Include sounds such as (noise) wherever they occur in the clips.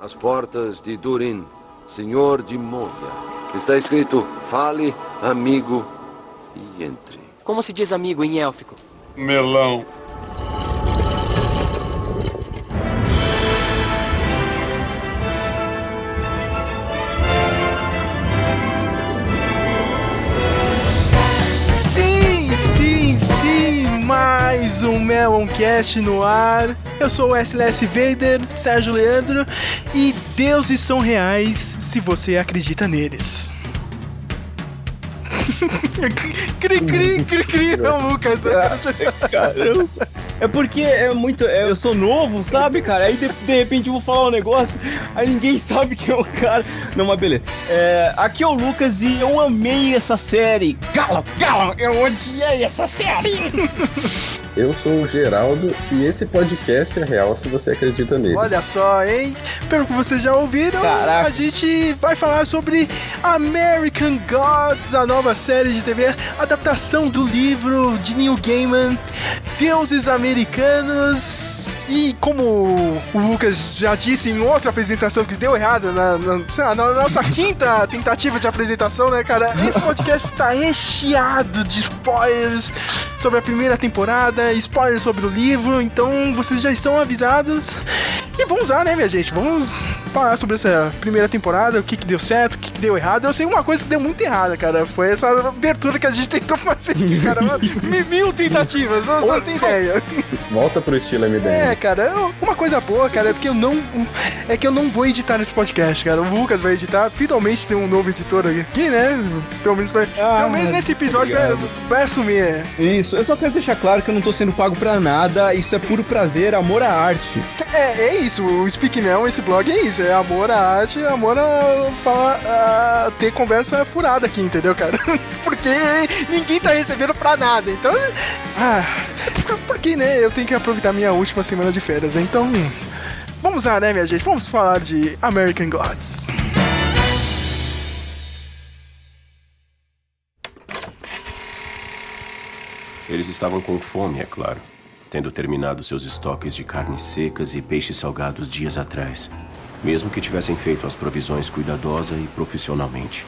As portas de Durin, senhor de Moria. Está escrito: fale, amigo, e entre. Como se diz amigo em élfico? Melão. Meloncast no ar. Eu sou o SLS Vader, Sérgio Leandro, e deuses são reais se você acredita neles. (laughs) cri, cri, cri, cri, (laughs) não, Lucas. Caramba. É porque é muito. é, eu sou novo, sabe, cara? Aí de, de repente eu vou falar um negócio, aí ninguém sabe quem é o cara. Não, mas beleza. É, aqui é o Lucas e eu amei essa série. Gala, gala, eu odiei essa série. (laughs) Eu sou o Geraldo e esse podcast é real se você acredita nele. Olha só, hein? Pelo que vocês já ouviram, Caraca. a gente vai falar sobre American Gods, a nova série de TV, adaptação do livro de Neil Gaiman, Deuses Americanos. E como o Lucas já disse em outra apresentação que deu errado, na, na- sei lá, na nossa (laughs) quinta tentativa de apresentação, né, cara? Esse podcast tá recheado de spoilers sobre a primeira temporada, spoilers sobre o livro, então vocês já estão avisados. E vamos lá, né, minha gente? Vamos falar sobre essa primeira temporada, o que, que deu certo, o que, que deu errado. Eu sei uma coisa que deu muito errada, cara. Foi essa abertura que a gente (laughs) tentou fazer aqui, cara. Mil tentativas, você não tem ideia. Volta pro estilo É, MDM. cara, eu- uma coisa boa, cara, é porque eu não. É que eu não vou editar esse podcast, cara. O Lucas vai editar. Finalmente tem um novo editor aqui, né? Pelo menos, vai, Ah, pelo menos nesse episódio vai, vai assumir. é. Isso, eu só quero deixar claro que eu não tô sendo pago pra nada, isso é puro prazer, amor à arte. É, é isso, o Speak Now, esse blog é isso, é amor à arte, amor a, falar, a ter conversa furada aqui, entendeu, cara? (laughs) Porque ninguém tá recebendo pra nada, então... Ah, por- porque, né, eu tenho que aproveitar minha última semana de férias, então... Vamos lá, né, minha gente, vamos falar de American Gods. Eles estavam com fome, é claro, tendo terminado seus estoques de carnes secas e peixes salgados dias atrás, mesmo que tivessem feito as provisões cuidadosa e profissionalmente.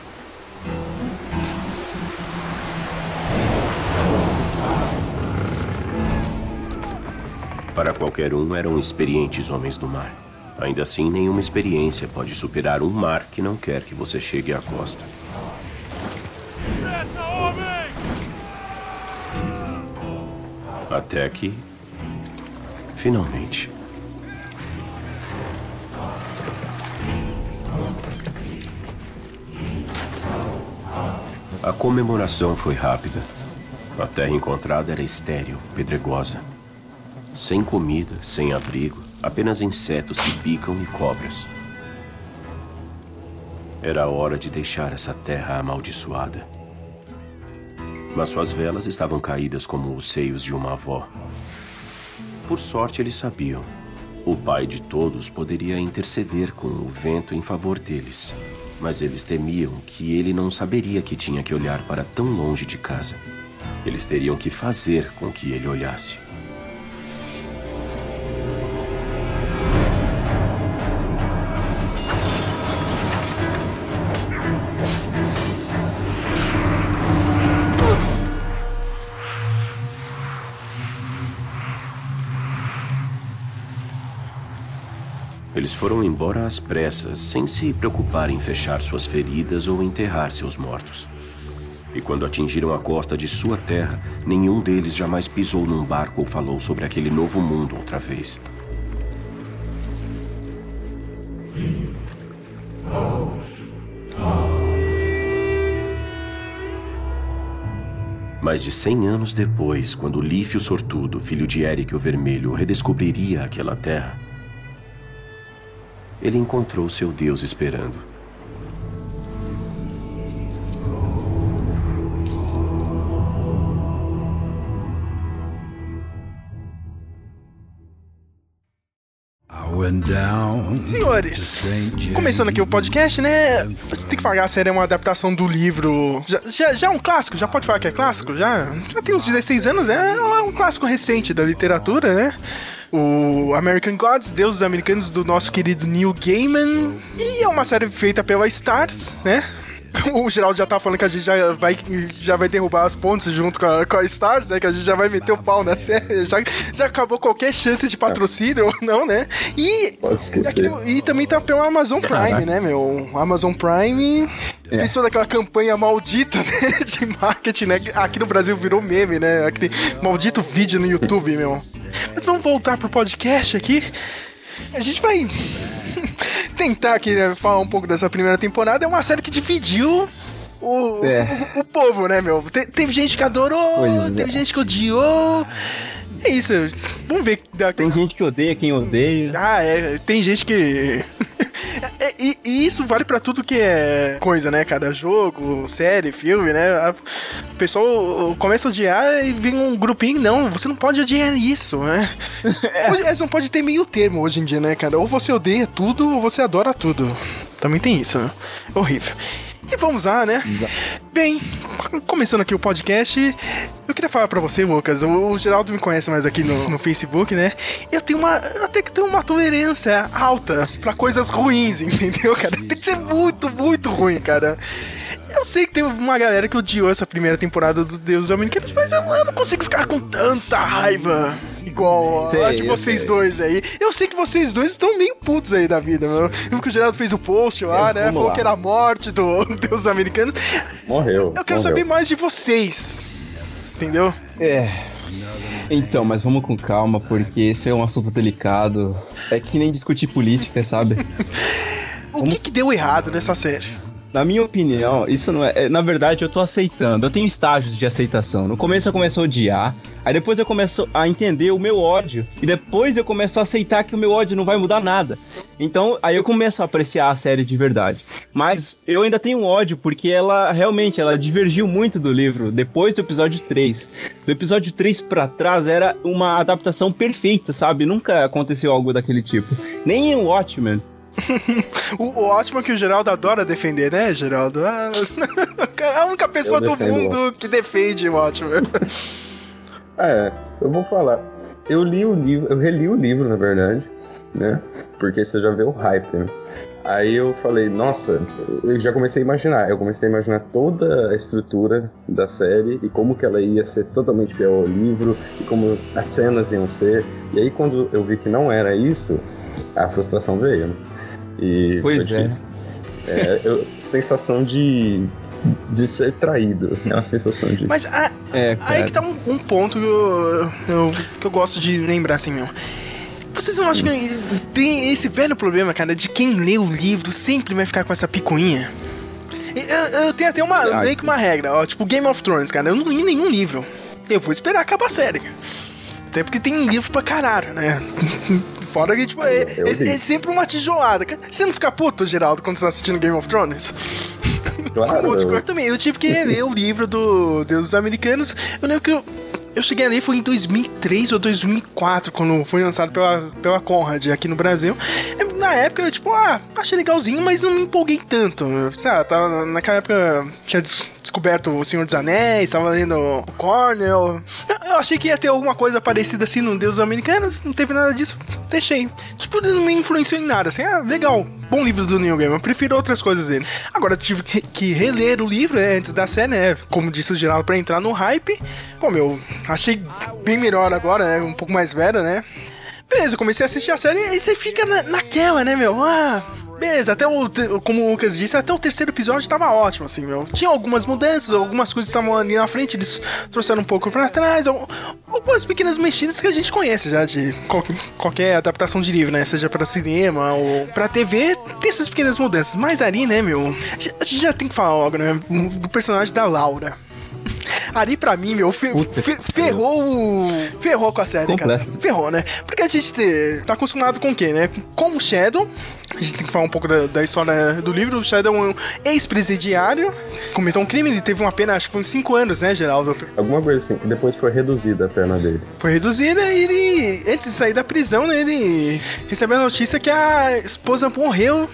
Para qualquer um, eram experientes homens do mar. Ainda assim, nenhuma experiência pode superar um mar que não quer que você chegue à costa. Até que. Finalmente. A comemoração foi rápida. A terra encontrada era estéril, pedregosa. Sem comida, sem abrigo, apenas insetos que picam e cobras. Era hora de deixar essa terra amaldiçoada. Mas suas velas estavam caídas como os seios de uma avó. Por sorte, eles sabiam. O pai de todos poderia interceder com o vento em favor deles. Mas eles temiam que ele não saberia que tinha que olhar para tão longe de casa. Eles teriam que fazer com que ele olhasse. Eles foram embora às pressas, sem se preocupar em fechar suas feridas ou enterrar seus mortos. E quando atingiram a costa de sua terra, nenhum deles jamais pisou num barco ou falou sobre aquele novo mundo outra vez. Mais de cem anos depois, quando Lífio Sortudo, filho de Eric o Vermelho, redescobriria aquela terra, ele encontrou seu Deus esperando. Senhores, começando aqui o podcast, né? Tem que falar, a série é uma adaptação do livro. Já, já, já é um clássico? Já pode falar que é clássico? Já, já tem uns 16 anos, é um clássico recente da literatura, né? O American Gods, Deuses Americanos, do nosso querido Neil Gaiman. E é uma série feita pela Stars, né? (laughs) O Geraldo já tá falando que a gente já vai, já vai derrubar as pontes junto com a, com a Stars, né? Que a gente já vai meter o pau na série. (laughs) Já, já acabou qualquer chance de patrocínio ou não, né? E, Pode esquecer. aqui- e também tá pelo Amazon Prime, né, meu? Amazon Prime. É. Fez toda aquela campanha maldita (laughs) né, de marketing, né? Aqui no Brasil virou meme, né? Aquele maldito vídeo no YouTube, meu. Mas vamos voltar pro podcast aqui. A gente vai (laughs) tentar aqui né, falar um pouco dessa primeira temporada. É uma série que dividiu o, É. o, o povo, né, meu? Te- teve gente que adorou, Pois teve é. gente que odiou. É isso. Vamos ver. Tem gente que odeia quem odeia. Ah, é. Tem gente que. (laughs) É, e, e isso vale pra tudo que é coisa, né, cara? Jogo, série, filme, né? O pessoal começa a odiar e vem um grupinho. Não, você não pode odiar isso, né? (laughs) Hoje, Você não pode ter meio termo hoje em dia, né, cara? Ou você odeia tudo ou você adora tudo. Também tem isso, né? Horrível. E vamos lá, né? Bem, começando aqui o podcast, eu queria falar pra você, Lucas. O, o Geraldo me conhece mais aqui no, no Facebook, né? Eu tenho uma. Tenho que ter uma tolerância alta pra coisas ruins, (laughs) entendeu, cara? Tem que ser muito, muito ruim, cara. Eu sei que teve uma galera que odiou essa primeira temporada dos Deuses Americanos, mas eu, eu não consigo ficar com tanta raiva. Igual a Sei, de eu vocês sei. dois aí. Eu sei que vocês dois estão meio putos aí da vida, meu. Eu vi que o Geraldo fez o post lá, né? vamos Falou lá. que era a morte do (laughs) Deus Americanos. Morreu. Eu quero morreu. saber mais de vocês. Entendeu? É. Então, mas vamos com calma, porque esse é um assunto delicado. É que nem discutir política, sabe? (laughs) O que, que deu errado nessa série? Na minha opinião, isso não é, é- Na verdade, eu tô aceitando. Eu tenho estágios de aceitação. No começo eu começo a odiar, aí depois eu começo a entender o meu ódio, e depois eu começo a aceitar que o meu ódio não vai mudar nada. Então, aí eu começo a apreciar a série de verdade. Mas eu ainda tenho ódio, porque ela realmente ela divergiu muito do livro depois do episódio 3. Do episódio 3 pra trás era uma adaptação perfeita, sabe? Nunca aconteceu algo daquele tipo. Nem em Watchmen. O, o ótimo é que o Geraldo adora defender, né, Geraldo? Ah, é (laughs) a única pessoa do mundo que defende o ótimo. (laughs) É, eu vou falar. Eu li o livro, eu reli o livro, na verdade, né? Porque você já vê o hype, né? Aí eu falei, nossa, eu já comecei a imaginar. Eu comecei a imaginar toda a estrutura da série e como que ela ia ser totalmente fiel ao livro e como as cenas iam ser. E aí quando eu vi que não era isso, a frustração veio. E Pois é. É, eu- sensação de, de ser traído. É uma sensação de. Mas a- É, aí que tá um, um ponto que eu, eu- que eu gosto de lembrar assim, meu. Vocês não acham que tem esse velho problema, cara, de quem lê o livro sempre vai ficar com essa picuinha? Eu, eu tenho até uma, Ai. meio que uma regra, ó, tipo Game of Thrones, cara, eu não li nenhum livro. Eu vou esperar acabar a série. Até porque tem livro pra caralho, né? Fora que, tipo, é, é- é sempre uma tijolada. Você não fica puto, Geraldo, quando você tá assistindo Game of Thrones? Claro, (laughs) Um coisa também. Eu tive que ler o livro do Deus dos Americanos. Eu lembro que eu, eu cheguei a ler foi em 2003 ou 2004, quando foi lançado pela, pela Conrad aqui no Brasil. Na época, eu, tipo, ah, achei legalzinho, mas não me empolguei tanto. Sabe, tava, naquela época tinha des- descoberto O Senhor dos Anéis, tava lendo o Cornell. Eu, achei que ia ter alguma coisa parecida assim no Deus Americano, não teve nada disso, deixei. Tipo, não me influenciou em nada, assim, ah, legal, bom livro do Neil Gaiman, prefiro outras coisas dele. Agora, tive que- que reler o livro né, antes da série, né, como disse o Geraldo, pra entrar no hype. Pô, meu, achei bem melhor agora, né, um pouco mais velho, né. Beleza, comecei a assistir a série e você fica na- naquela, né, meu? Ah, beleza, até o, como o Lucas disse, até o terceiro episódio tava ótimo, assim, meu. Tinha algumas mudanças, algumas coisas estavam ali na frente, eles trouxeram um pouco pra trás, al- algumas pequenas mexidas que a gente conhece já de qual- qualquer adaptação de livro, né? Seja pra cinema ou pra TV, tem essas pequenas mudanças. Mas ali, né, meu, a gente já tem que falar logo, né, do personagem da Laura. Ali pra mim, meu, fe- fe- ferrou o. Ferrou com a série, cara. Completo. Ferrou, né? Porque a gente te- tá acostumado com o quê, né? Com o Shadow. A gente tem que falar um pouco da, da história do livro. O Shadow é um ex-presidiário. Cometeu um crime, ele teve uma pena, acho que foi uns 5 anos, né, Geraldo? Alguma coisa assim. E depois foi reduzida a pena dele. Foi reduzida e ele, antes de sair da prisão, né, ele recebeu a notícia que a esposa morreu.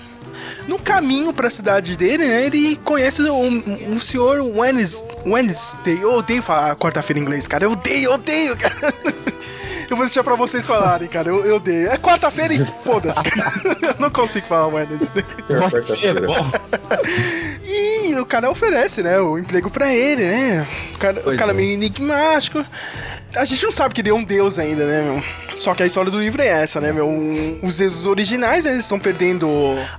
No caminho pra cidade dele, né, ele conhece um, um senhor Wednes- Wednesday. Eu odeio falar quarta-feira em inglês, cara. Eu odeio, eu odeio, cara. (laughs) Eu vou deixar pra vocês falarem, cara. Eu, eu dei. É quarta-feira e foda-se, cara. (laughs) Eu não consigo falar. Senhor, quarta-feira. (laughs) E o cara oferece, né? O emprego pra ele, né? O cara, o cara é. meio enigmático. A gente não sabe que ele é um deus ainda, né, meu? Só que a história do livro é essa, né, meu? Os deuses originais, eles estão perdendo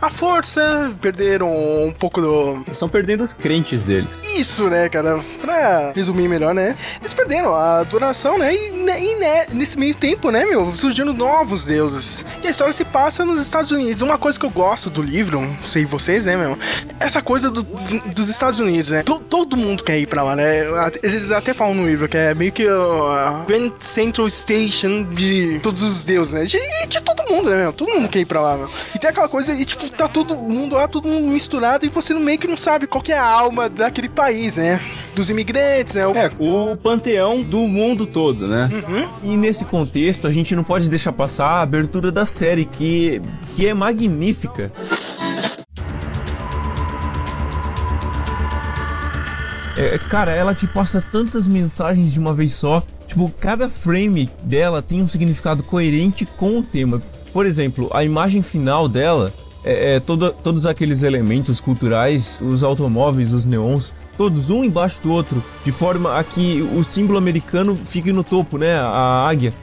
a força, perderam um pouco do, estão perdendo os crentes dele. isso, né, cara? Pra resumir melhor, né? Eles perderam a adoração, né? E, né, e, né, nesse meio tempo, né, meu? Surgindo novos deuses. E a história se passa nos Estados Unidos. Uma coisa que eu gosto do livro, não sei vocês, né, meu? Essa coisa do- dos Estados Unidos, né? To- todo mundo quer ir pra lá, né? Eles até falam no livro que é meio que a Grand Central Station de todos os deuses, né? De, de todo mundo, né, meu? Todo mundo quer ir pra lá, meu. E tem aquela coisa, e tipo, tá todo mundo lá, todo mundo misturado, e você meio que não sabe qual que é a alma daquele país, né? Dos imigrantes, né? O- É, o panteão do mundo todo, né? Uhum. E nesse contexto, a gente não pode deixar passar a abertura da série, que, que é magnífica. É, cara, ela te passa tantas mensagens de uma vez só. Tipo, cada frame dela tem um significado coerente com o tema. Por exemplo, a imagem final dela é, é todos aqueles elementos culturais, os automóveis, os neons, todos um embaixo do outro, de forma a que o símbolo americano fique no topo, né? A águia.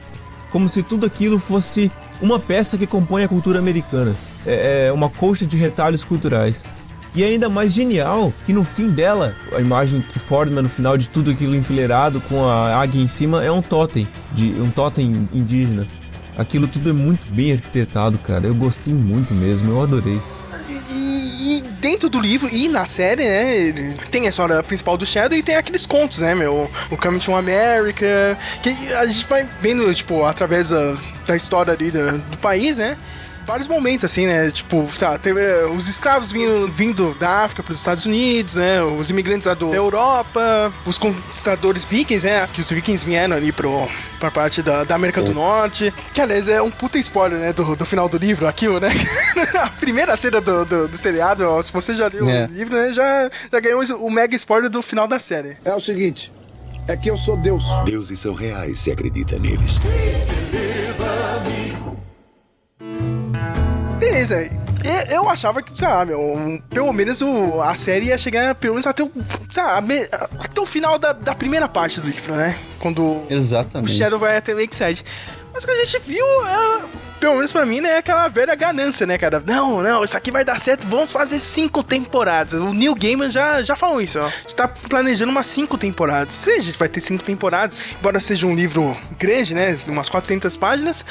Como se tudo aquilo fosse uma peça que compõe a cultura americana. É é uma colcha de retalhos culturais. E é ainda mais genial que no fim dela, a imagem que forma no final de tudo aquilo enfileirado com a águia em cima é um totem, de um totem indígena. Aquilo tudo é muito bem arquitetado, cara. Eu gostei muito mesmo, eu adorei. E, e dentro do livro e na série, né? Tem a história principal do Shadow e tem aqueles contos, né, meu? O Coming to America. Que a gente vai vendo, tipo, através da, da história ali da- do país, né? Vários momentos, assim, né? Tipo, tá, teve eh, os escravos vindo, vindo da África para os Estados Unidos, né? Os imigrantes da Europa, os conquistadores vikings, né? Que os vikings vieram ali pro, pra parte da, da América do Norte. Que, aliás, é um puta spoiler, né? Do, do final do livro, aquilo, né? (laughs) a primeira cena do, do, do seriado, ó, se você já leu É. o livro, né? Já, já ganhou o mega spoiler do final da série. É o seguinte, é que eu sou Deus. Deuses são reais se acredita neles. E- Eu achava que, sei lá, meu, pelo menos o, a série ia chegar pelo menos até o, sei lá, me- até o final da, da primeira parte do livro, né? Quando o Exatamente. Shadow vai até Lakeside. Mas o que a gente viu, é, pelo menos pra mim, né, é aquela velha ganância, né, cara? Não, não, isso aqui vai dar certo, vamos fazer cinco temporadas. O Neil Gaiman já, já falou isso, ó. A gente tá planejando umas cinco temporadas. Se a gente vai ter cinco temporadas, embora seja um livro grande, né, umas 400 páginas,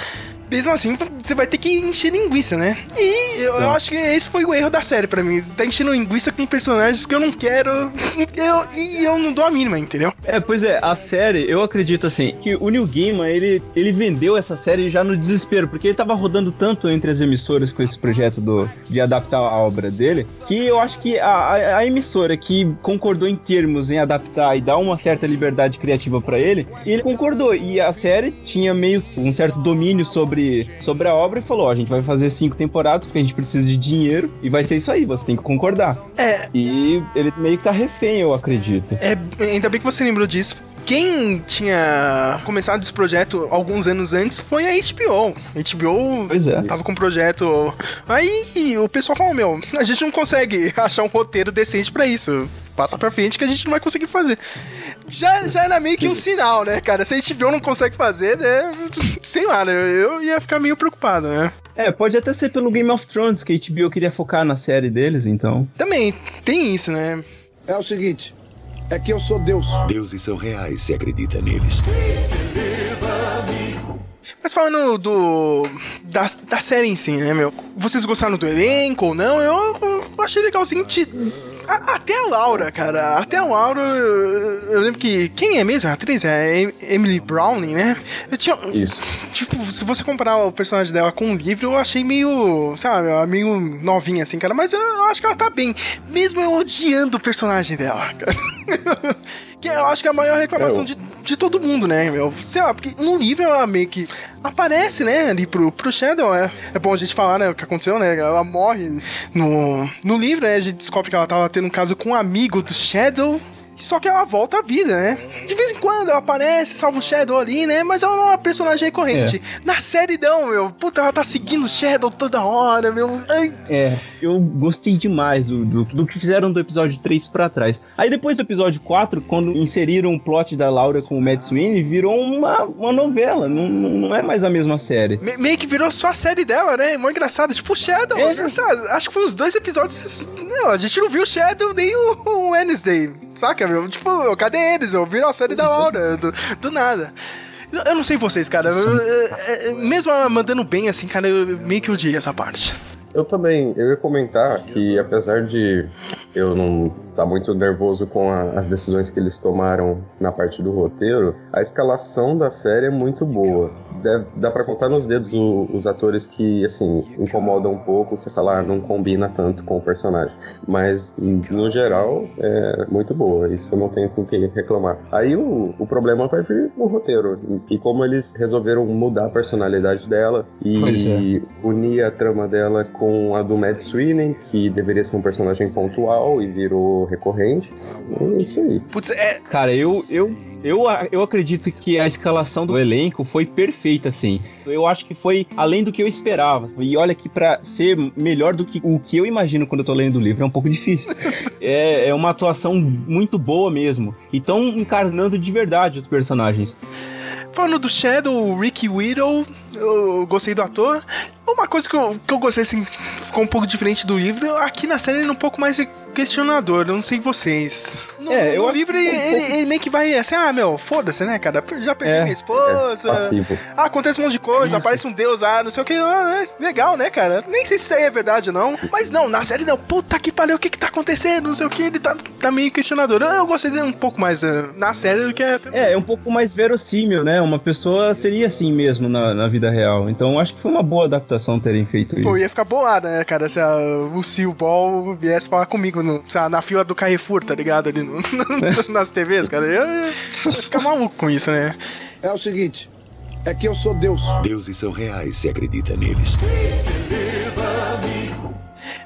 mesmo assim, você vai ter que encher linguiça, né? E eu, eu acho que esse foi o erro da série pra mim. Tá enchendo linguiça com personagens que eu não quero eu, e eu não dou a mínima, entendeu? É, pois é, a série, eu acredito assim, que o Neil Gaiman, ele, ele vendeu essa série já no desespero, porque ele tava rodando tanto entre as emissoras com esse projeto do, de adaptar a obra dele, que eu acho que a, a, a emissora que concordou em termos em adaptar e dar uma certa liberdade criativa pra ele, ele concordou, e a série tinha meio um certo domínio sobre, sobre a obra e falou, ó, a gente vai fazer cinco temporadas porque a gente precisa de dinheiro, e vai ser isso aí, você tem que concordar. É, E ele meio que tá refém, eu acredito. É, ainda bem que você lembrou disso. Quem tinha começado esse projeto alguns anos antes foi a HBO. A HBO Pois é. tava com um projeto. Aí o pessoal falou: Meu, a gente não consegue achar um roteiro decente pra isso. Passa pra frente que a gente não vai conseguir fazer. Já, já era meio que um sinal, né, cara? Se a HBO não consegue fazer, né? Sei lá, né? Eu ia ficar meio preocupado, né? É, pode até ser pelo Game of Thrones, que a HBO queria focar na série deles, então. Também tem isso, né? É o seguinte, é que eu sou Deus. Deuses são reais se acredita neles. Mas falando do. Da, da série em si, né, meu? Vocês gostaram do elenco ou não? Eu, eu achei legalzinho. de- a- até a Laura, cara. Até a Laura. Eu, lembro que. Quem é mesmo a atriz? É Emily Browning, né? Eu tinha. Isso. Tipo, se você comparar o personagem dela com o livro, eu achei meio. Sabe, meio novinha assim, cara. Mas eu, acho que ela tá bem. Mesmo eu odiando o personagem dela, cara. (laughs) que eu acho que é a maior reclamação É, eu- de, de todo mundo, né, meu? Sei lá, porque no livro ela meio que aparece, né, ali pro, pro Shadow. É, é bom a gente falar, né, o que aconteceu, né? Ela morre no, no livro, né? A gente descobre que ela tava tendo um caso com um amigo do Shadow. Só que ela volta à vida, né? De vez em quando ela aparece, salva o Shadow ali, né? Mas ela não é uma personagem recorrente. Na série não, meu. Puta, ela tá seguindo o Shadow toda hora, meu. Ai. É, eu gostei demais do, do, do que fizeram do episódio 3 pra trás. Aí depois do episódio 4, quando inseriram o plot da Laura com o Matt Sweeney, virou uma, uma novela. Não, não é mais a mesma série. Me- meio que virou só a série dela, né? Mó engraçado. Tipo, o Shadow. sabe? Acho que foi os dois episódios. Não, a gente não viu o Shadow nem o, o Wednesday. Saca, meu? Tipo, cadê eles? Eu virou a série da Laura. Do, do nada. Eu não sei vocês, cara. eu- eu- eu- mesmo mandando bem assim, cara, eu meio que odiei essa parte. Eu também, eu ia comentar que apesar de eu não estar muito nervoso com a- as decisões que eles tomaram na parte do roteiro, a escalação da série é muito boa. Deve- dá pra contar nos dedos o- os atores que, assim, incomodam um pouco, você falar, ah, não combina tanto com o personagem. Mas, no geral, é muito boa, isso eu não tenho com o que reclamar. Aí o, o problema vai vir no roteiro, e como eles resolveram mudar a personalidade dela Pois é. e unir a trama dela com a do Mad Sweeney, que deveria ser um personagem pontual e virou recorrente. É isso aí. Putz, é. Cara, eu, eu, eu, eu acredito que a escalação do elenco foi perfeita, assim. Eu acho que foi além do que eu esperava. E olha que pra ser melhor do que o que eu imagino quando eu tô lendo o livro é um pouco difícil. (laughs) é, é uma atuação muito boa mesmo. E tão encarnando de verdade os personagens. Falando do Shadow, o Ricky Whittle, eu gostei do ator. Uma coisa que eu, que eu gostei, assim, ficou um pouco diferente do livro, aqui na série ele é um pouco mais questionador, eu não sei vocês. No, É, eu no livro ele, um ele- pouco- ele meio que vai assim, ah, meu, foda-se, né, cara? Já perdi É, minha esposa. Passivo. Ah, acontece um monte de coisa, aparece um deus, ah, não sei o que. Ah, é, legal, né, cara? Nem sei se isso aí é verdade ou não. Mas não, na série não. Puta que pariu, o que que tá acontecendo? Não sei o que. Ele tá, tá meio questionador. Eu, gostei dele um pouco mais ah, na série do que. É, é um pouco mais verossímil, né? Uma pessoa seria assim mesmo na, na vida real. Então acho que foi uma boa adaptação terem feito isso. Pô, ia ficar bolado, né, cara? Se a, o Ball viesse falar comigo no, sei lá, na fila do Carrefour, tá ligado? Ali no- (laughs) nas TVs, cara. Eu ia, ia ficar maluco com isso, né? É o seguinte, é que eu sou Deus. Deuses são reais se acredita neles.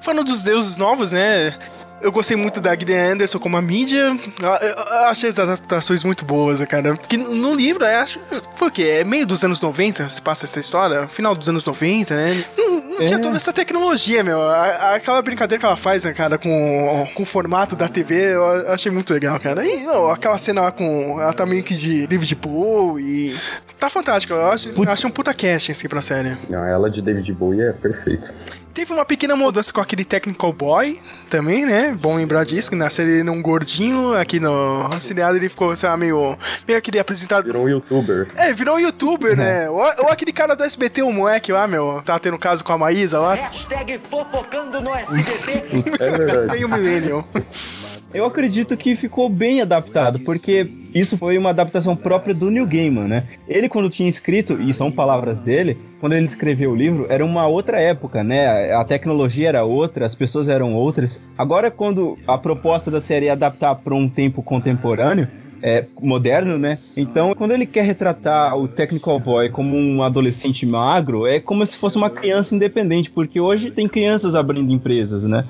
Falando dos deuses novos, né? Eu gostei muito da Gillian Anderson como a mídia. Eu, eu- eu achei as adaptações muito boas, cara. Porque no livro, eu acho. Foi o quê? É meio dos anos 90 se passa essa história? Final dos anos 90, né? Não, não tinha É. toda essa tecnologia, meu. Aquela brincadeira que ela faz, né, cara, com, com o formato da TV, eu achei muito legal, cara. E ó, aquela cena lá com. Ela tá meio que de livro de pool e. Tá fantástico. Eu acho, eu acho um puta casting assim pra série. Não, ela de David Bowie é perfeito. Teve uma pequena mudança com aquele Technical Boy também, né? Bom lembrar disso, que na série ele era um gordinho, aqui no seriado ele ficou, sei lá, meio, meio aquele apresentado. Virou um youtuber. É, virou um youtuber, né? Ou, ou aquele cara do SBT, o moleque lá, meu, tá tendo caso com a Maísa lá. Hashtag fofocando no SBT. (laughs) É verdade. Meio millennial. (laughs) Eu acredito que ficou bem adaptado, porque isso foi uma adaptação própria do Neil Gaiman, né? Ele, quando tinha escrito, e são palavras dele, quando ele escreveu o livro, era uma outra época, né? A tecnologia era outra, as pessoas eram outras. Agora, quando a proposta da série é adaptar para um tempo contemporâneo, é, moderno, né? Então, quando ele quer retratar o Technical Boy como um adolescente magro, é como se fosse uma criança independente, porque hoje tem crianças abrindo empresas, né?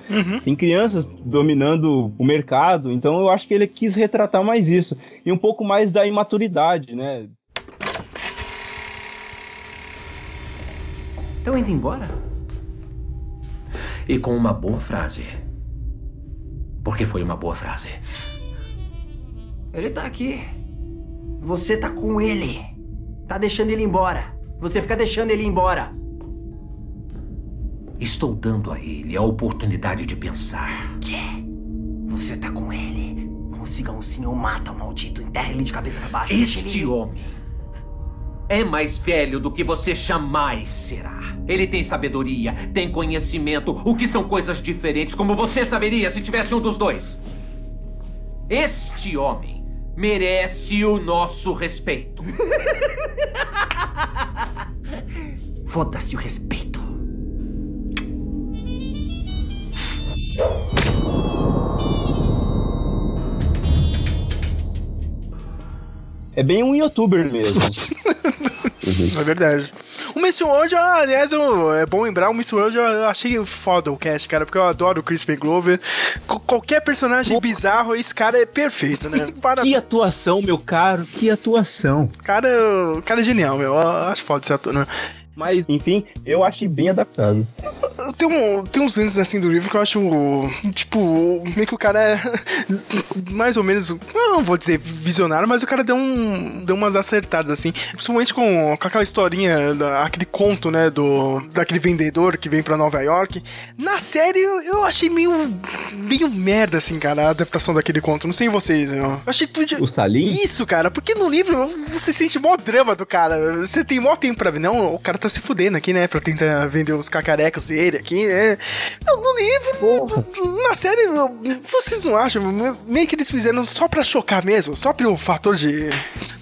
Tem crianças dominando o mercado, então eu acho que ele quis retratar mais isso. E um pouco mais da imaturidade, né? Estão indo embora? E com uma boa frase. Porque foi uma boa frase. Ele tá aqui. Você tá com ele. Tá deixando ele embora. Você fica deixando ele embora. Estou dando a ele a oportunidade de pensar. Que? Você tá com ele. Consiga um sim ou mata o maldito. Enterre ele de cabeça pra baixo. Este homem é mais velho do que você jamais será. Ele tem sabedoria, tem conhecimento, o que são coisas diferentes, como você saberia se tivesse um dos dois. Este homem merece o nosso respeito. (laughs) Foda-se o respeito. É bem um youtuber mesmo. (laughs) É verdade. O Mr. World, ah, aliás, eu, é bom lembrar, o Mr. World eu achei foda o cast, cara, porque eu adoro o Crispin Glover. Qualquer personagem bizarro, esse cara é perfeito, né? (laughs) Para... Que atuação, meu caro, que atuação. Cara, o cara é genial, meu. Eu acho foda esse ator, né? Mas, enfim, eu achei bem adaptado. Tem, um, tem uns lances assim do livro que eu acho, tipo, meio que o cara é (laughs) mais ou menos, não vou dizer visionário, mas o cara deu, um, deu umas acertadas assim, principalmente com, com aquela historinha, da- aquele conto, né, do daquele vendedor que vem pra Nova York. Na série eu, eu achei meio, meio merda, assim, cara, a adaptação daquele conto. Não sei vocês, eu, eu achei que podia. O Salim? Isso, cara, porque no livro você sente mó drama do cara. Você tem mó tempo pra ver. Não, o cara tá se fudendo aqui, né? Pra tentar vender os cacarecas dele aqui, né? No livro, na série, vocês não acham? Meio que eles fizeram só pra chocar mesmo, só pelo fator de.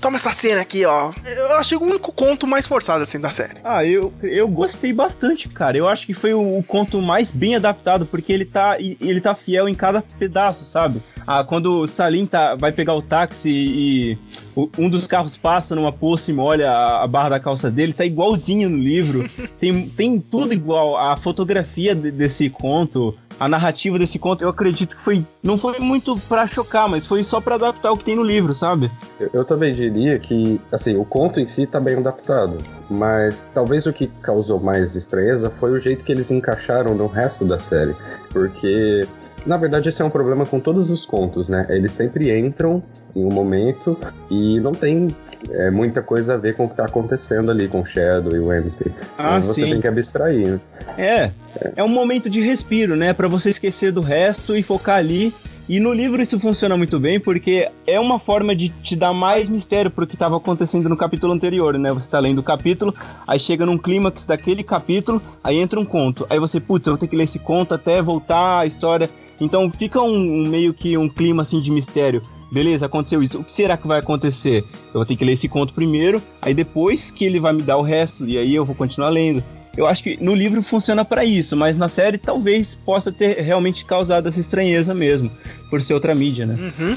Toma essa cena aqui, ó. Eu achei o único conto mais forçado, assim, da série. Ah, eu, eu gostei bastante, cara. Eu acho que foi o, o conto mais bem adaptado, porque ele tá, ele tá fiel em cada pedaço, sabe? Ah, quando o Salim tá, vai pegar o táxi e o- um dos carros passa numa poça e molha a, a barra da calça dele, tá igualzinho no livro. (laughs) tem, tem tudo igual. A fotografia de- desse conto, a narrativa desse conto, eu acredito que foi. Não foi muito pra chocar, mas foi só pra adaptar o que tem no livro, sabe? Eu, eu também diria que, assim, o conto em si tá bem adaptado, mas talvez o que causou mais estranheza foi o jeito que eles encaixaram no resto da série, porque na verdade esse é um problema com todos os contos, né? Eles sempre entram em um momento e não tem é, muita coisa a ver com o que tá acontecendo ali com Shadow e Wednesday. Ah, Você sim. tem que abstrair. né? É, é um momento de respiro, né? Pra você esquecer do resto e focar ali. E no livro isso funciona muito bem porque é uma forma de te dar mais mistério pro que estava acontecendo no capítulo anterior, né? Você tá lendo o capítulo, aí chega num clímax daquele capítulo, aí entra um conto. Aí você, putz, eu vou ter que ler esse conto até voltar a história. Então fica um, um meio que um clima assim de mistério. Beleza, aconteceu isso. O que será que vai acontecer? Eu vou ter que ler esse conto primeiro, aí depois que ele vai me dar o resto, e aí eu vou continuar lendo. Eu acho que no livro funciona pra isso, mas na série talvez possa ter realmente causado essa estranheza mesmo, por ser outra mídia, né? Uhum.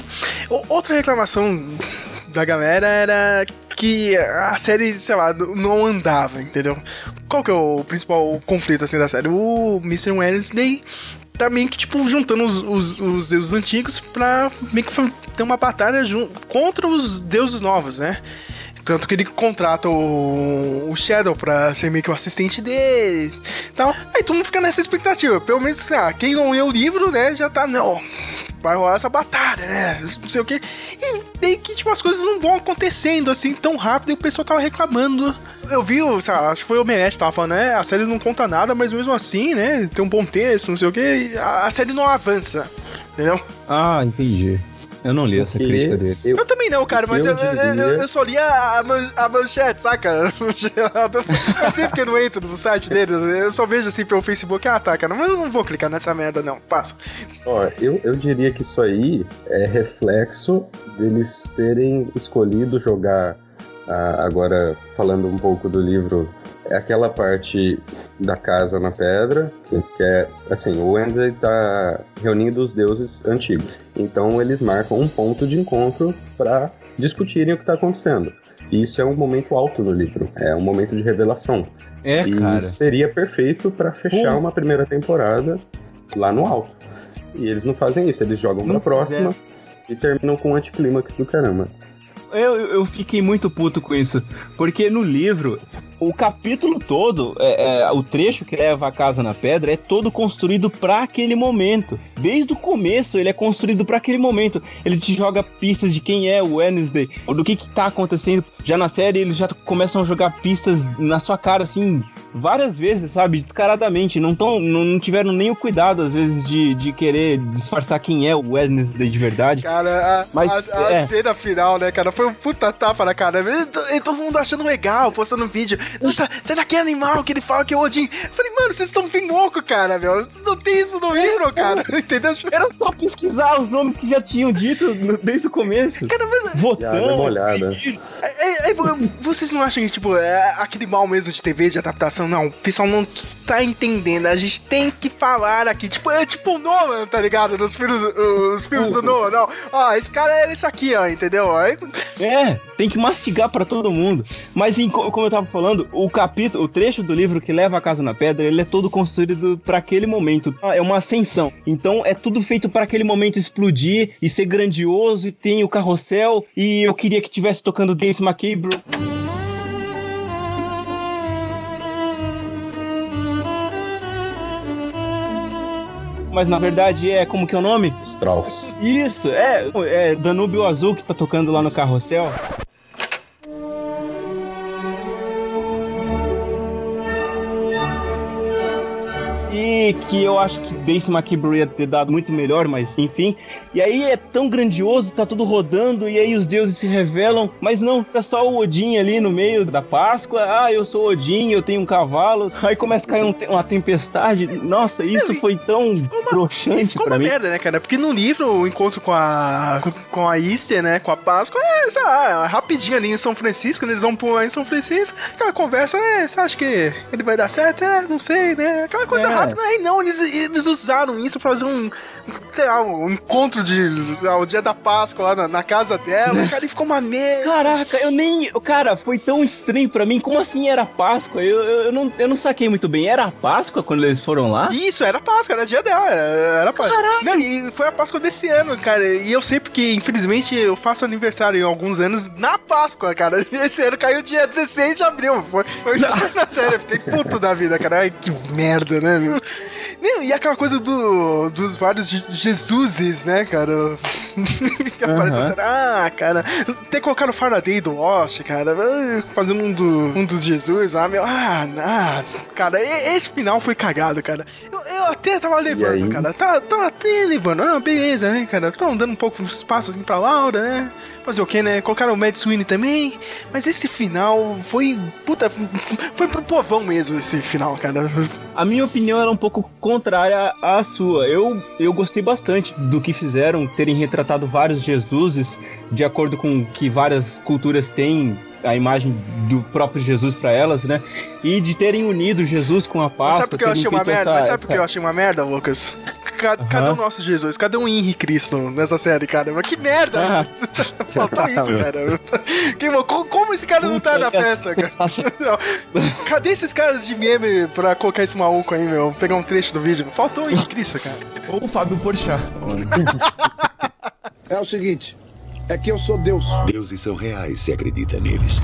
Outra reclamação da galera era que a série, sei lá, não andava, entendeu? Qual que é o principal conflito, assim, da série? O Mr. Wednesday tá meio que, tipo, juntando os, os, os deuses antigos pra meio que ter uma batalha jun- contra os deuses novos, né? Tanto que ele contrata o, o Shadow pra ser meio que o assistente dele e tal. Aí todo mundo fica nessa expectativa. Pelo menos, lá, quem não leu o livro, né, já tá, não, vai rolar essa batalha, né? Não sei o que. E meio que, tipo, as coisas não vão acontecendo assim tão rápido e o pessoal tava reclamando. Eu vi, sei lá, acho que foi o Menete tava falando, né? A série não conta nada, mas mesmo assim, né? Tem um bom texto, não sei o que. A, a série não avança, entendeu? Ah, entendi. Eu não li essa crítica dele. Eu, Eu também não, cara, que mas eu eu, eu, diria- eu- eu só li a, man- a manchete, saca? (laughs) Eu sei porque eu não entro no site deles, eu só vejo assim pelo Facebook, ah tá, cara, mas eu não vou clicar nessa merda não, passa. Ó, eu, eu diria que isso aí é reflexo deles terem escolhido jogar, ah, agora falando um pouco do livro, é aquela parte da casa na pedra, que, é assim, o Wednesday tá reunindo os deuses antigos. Então eles marcam um ponto de encontro para discutirem o que tá acontecendo. E isso é um momento alto no livro, é um momento de revelação. É, e cara. seria perfeito para fechar uma primeira temporada lá no alto. E eles não fazem isso, eles jogam Não pra próxima e terminam com um anticlímax do caramba. Eu, eu fiquei muito puto com isso. Porque no livro, o capítulo todo, é, é, o trecho que leva a casa na pedra, é todo construído pra aquele momento. Desde o começo, ele é construído pra aquele momento. Ele te joga pistas de quem é o Wednesday, do que que tá acontecendo. Já na série, eles já começam a jogar pistas na sua cara, assim, várias vezes, sabe? Descaradamente. Não, tão, não, não tiveram nem o cuidado, às vezes, de, de querer disfarçar quem é o Wednesday de verdade. Cara, a, Mas, a, a é. cena final, né, cara, foi um puta tapa na cara. E, e todo mundo achando legal, postando vídeo. Nossa, você daquele animal que ele fala que é o Odin. Eu falei, mano, vocês estão bem louco, cara, meu. Não tem isso no livro, cara. (laughs) Entendeu? Era só pesquisar os nomes que já tinham dito desde o começo. Cara, mas Já dá uma Votando. olhada. É, é, é, vo- vocês não acham que, tipo, é aquele mal mesmo de TV, de adaptação? Pensando, não, o pessoal não tá entendendo, a gente tem que falar aqui. Tipo, é tipo o Nolan, tá ligado? Nos filmes, os filmes do Nolan, não. Ó, esse cara é esse aqui, ó, entendeu? Aí, É, tem que mastigar pra todo mundo. Mas em- como eu tava falando, o capítulo, o trecho do livro que leva a casa na pedra, ele é todo construído pra aquele momento. É uma ascensão. Então é tudo feito pra aquele momento explodir e ser grandioso e tem o carrossel e eu queria que tivesse tocando Dance McCabe. Mas na verdade é como que é o nome? Strauss. Isso, é, é Danúbio Azul que tá tocando lá no carrossel. E que eu acho que Dace McKibber ia ter dado muito melhor, mas enfim. E aí é tão grandioso, tá tudo rodando, e aí os deuses se revelam, mas não, é só o Odin ali no meio da Páscoa. Ah, eu sou Odin, eu tenho um cavalo. Aí começa a cair um te- uma tempestade. Nossa, isso foi tão broxante ficou pra uma mim. merda, né, cara? Porque no livro, o encontro com a com a Easter, né, com a Páscoa, é, sei lá, rapidinho ali em São Francisco, eles vão pular em São Francisco, aquela conversa, né, você acha que ele vai dar certo? É, não sei, né, aquela coisa É. rápida. Aí não, eles, eles usaram isso pra fazer um, sei lá, um encontro de, o dia da Páscoa lá na, na casa dela, cara, e ficou uma merda. Caraca, eu nem. Cara, foi tão estranho pra mim. Como assim era Páscoa? Eu, eu, eu não, eu não saquei muito bem. Era Páscoa quando eles foram lá? Isso, era Páscoa, era dia dela, era era Páscoa. Não, e foi a Páscoa desse ano, cara. E eu sei porque, infelizmente, eu faço aniversário em alguns anos na Páscoa, cara. (laughs) Esse ano caiu dia 16 de abril. Foi, foi (laughs) na série, eu fiquei puto da vida, cara. Ai, que merda, né, meu? Não, e aquela coisa do, dos vários Je- Jesuses, né, cara? (laughs) que aparece Aham. a série. Ah, cara, ter colocado o Faraday do Lost, cara, ah, fazendo um, do, um dos Jesus, ah, meu, ah, ah, cara, esse final foi cagado, cara. Eu, eu até tava levando, cara, tava, tava até levando, ah, beleza, né, cara, tão dando um pouco de espaço assim pra Laura, né, fazer o que, né, colocaram o Mad Sweeney também, mas esse final foi, puta, foi pro povão mesmo esse final, cara. A minha opinião era um pouco contrária à sua. Eu, eu gostei bastante do que fizeram, terem retratado vários Jesuses, de acordo com que várias culturas têm a imagem do próprio Jesus pra elas, né? E de terem unido Jesus com a Mas Páscoa. sabe por que eu achei uma merda? essa- Mas sabe por que eu achei uma merda, Lucas? Ca- Cadê Aham. o nosso Jesus? Cadê o Henry Cristo nessa série, cara? Mas que merda! Ah. (laughs) Faltou isso, cara. Que, co- como esse cara não tá na é festa, cara? (laughs) Cadê esses caras de meme pra colocar esse maluco aí, meu? Pegar um trecho do vídeo. Faltou o Henry Cristo, cara. Ou o Fábio Porchat. É o seguinte, é que eu sou Deus. Deuses são reais se acredita neles.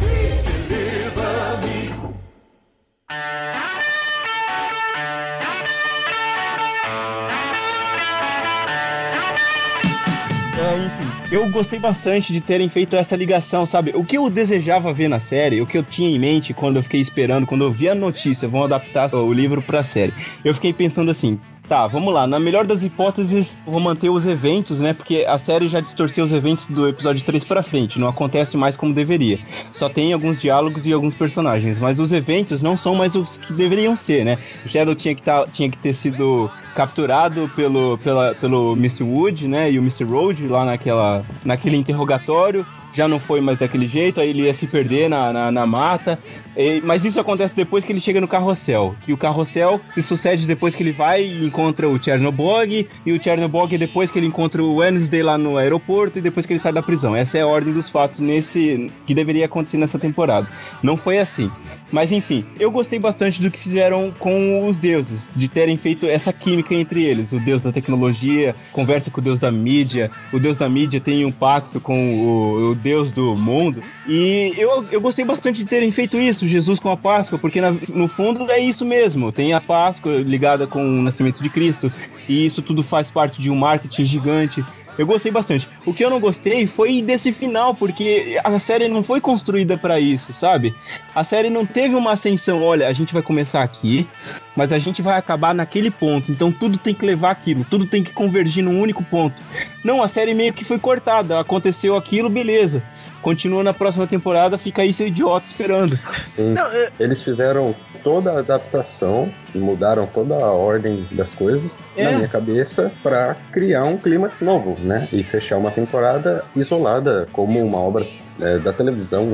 Enfim, eu gostei bastante de terem feito essa ligação, sabe? O que eu desejava ver na série, o que eu tinha em mente quando eu fiquei esperando, quando eu vi a notícia, vão adaptar o livro pra série. Eu fiquei pensando assim, tá, vamos lá, na melhor das hipóteses, vou manter os eventos, né? Porque a série já distorceu os eventos do episódio 3 pra frente, não acontece mais como deveria. Só tem alguns diálogos e alguns personagens, mas os eventos não são mais os que deveriam ser, né? O Shadow tinha que, tá, tinha que ter sido capturado pelo, pela, pelo Mr. Wood, né? E o Mr. Road lá naquela, naquele interrogatório. Já não foi mais daquele jeito, aí ele ia se perder na, na, na mata. E- mas isso acontece depois que ele chega no carrossel. Que o carrossel se sucede depois que ele vai e encontra o Chernobog. E o Chernobog depois que ele encontra o Wednesday lá no aeroporto. E depois que ele sai da prisão. Essa é a ordem dos fatos nesse que deveria acontecer nessa temporada. Não foi assim. Mas enfim, eu gostei bastante do que fizeram com os deuses, de terem feito essa química entre eles. O deus da tecnologia conversa com o deus da mídia, o deus da mídia tem um pacto com o, o deus do mundo. E eu, eu gostei bastante de terem feito isso, Jesus com a Páscoa, porque na- no fundo é isso mesmo. Tem a Páscoa ligada com o nascimento de Cristo, e isso tudo faz parte de um marketing gigante. Eu gostei bastante. O que eu não gostei foi desse final, porque a série não foi construída pra isso, sabe? A série não teve uma ascensão. Olha, a gente vai começar aqui, mas a gente vai acabar naquele ponto. Então tudo tem que levar aquilo, tudo tem que convergir num único ponto. Não, a série meio que foi cortada. Aconteceu aquilo, beleza. Continua na próxima temporada, fica aí seu idiota esperando. Sim. Não, é- Eles fizeram toda a adaptação e mudaram toda a ordem das coisas É. na minha cabeça pra criar um clímax novo, né? E fechar uma temporada isolada como uma obra é, da televisão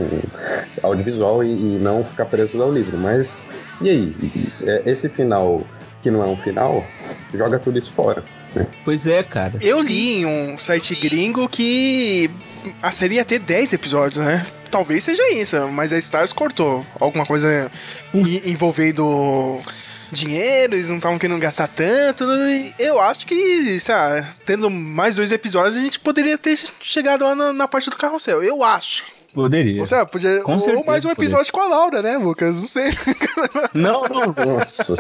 audiovisual e, e, não ficar preso ao livro. Mas e aí? É, esse final que não é um final, joga tudo isso fora. Né? Pois é, cara. Eu li em um site gringo que a série ia ter 10 episódios, né? Talvez seja isso, mas a Stars cortou alguma coisa envolvendo dinheiro, eles não estavam querendo gastar tanto. Eu acho que, sei lá, tendo mais dois episódios, a gente poderia ter chegado lá na, na parte do carrossel. Eu acho. Poderia. Ou, seja, podia, com ou certeza, mais um episódio poderia. com a Laura, né, Lucas? Não sei. (laughs) Não, não. Nossa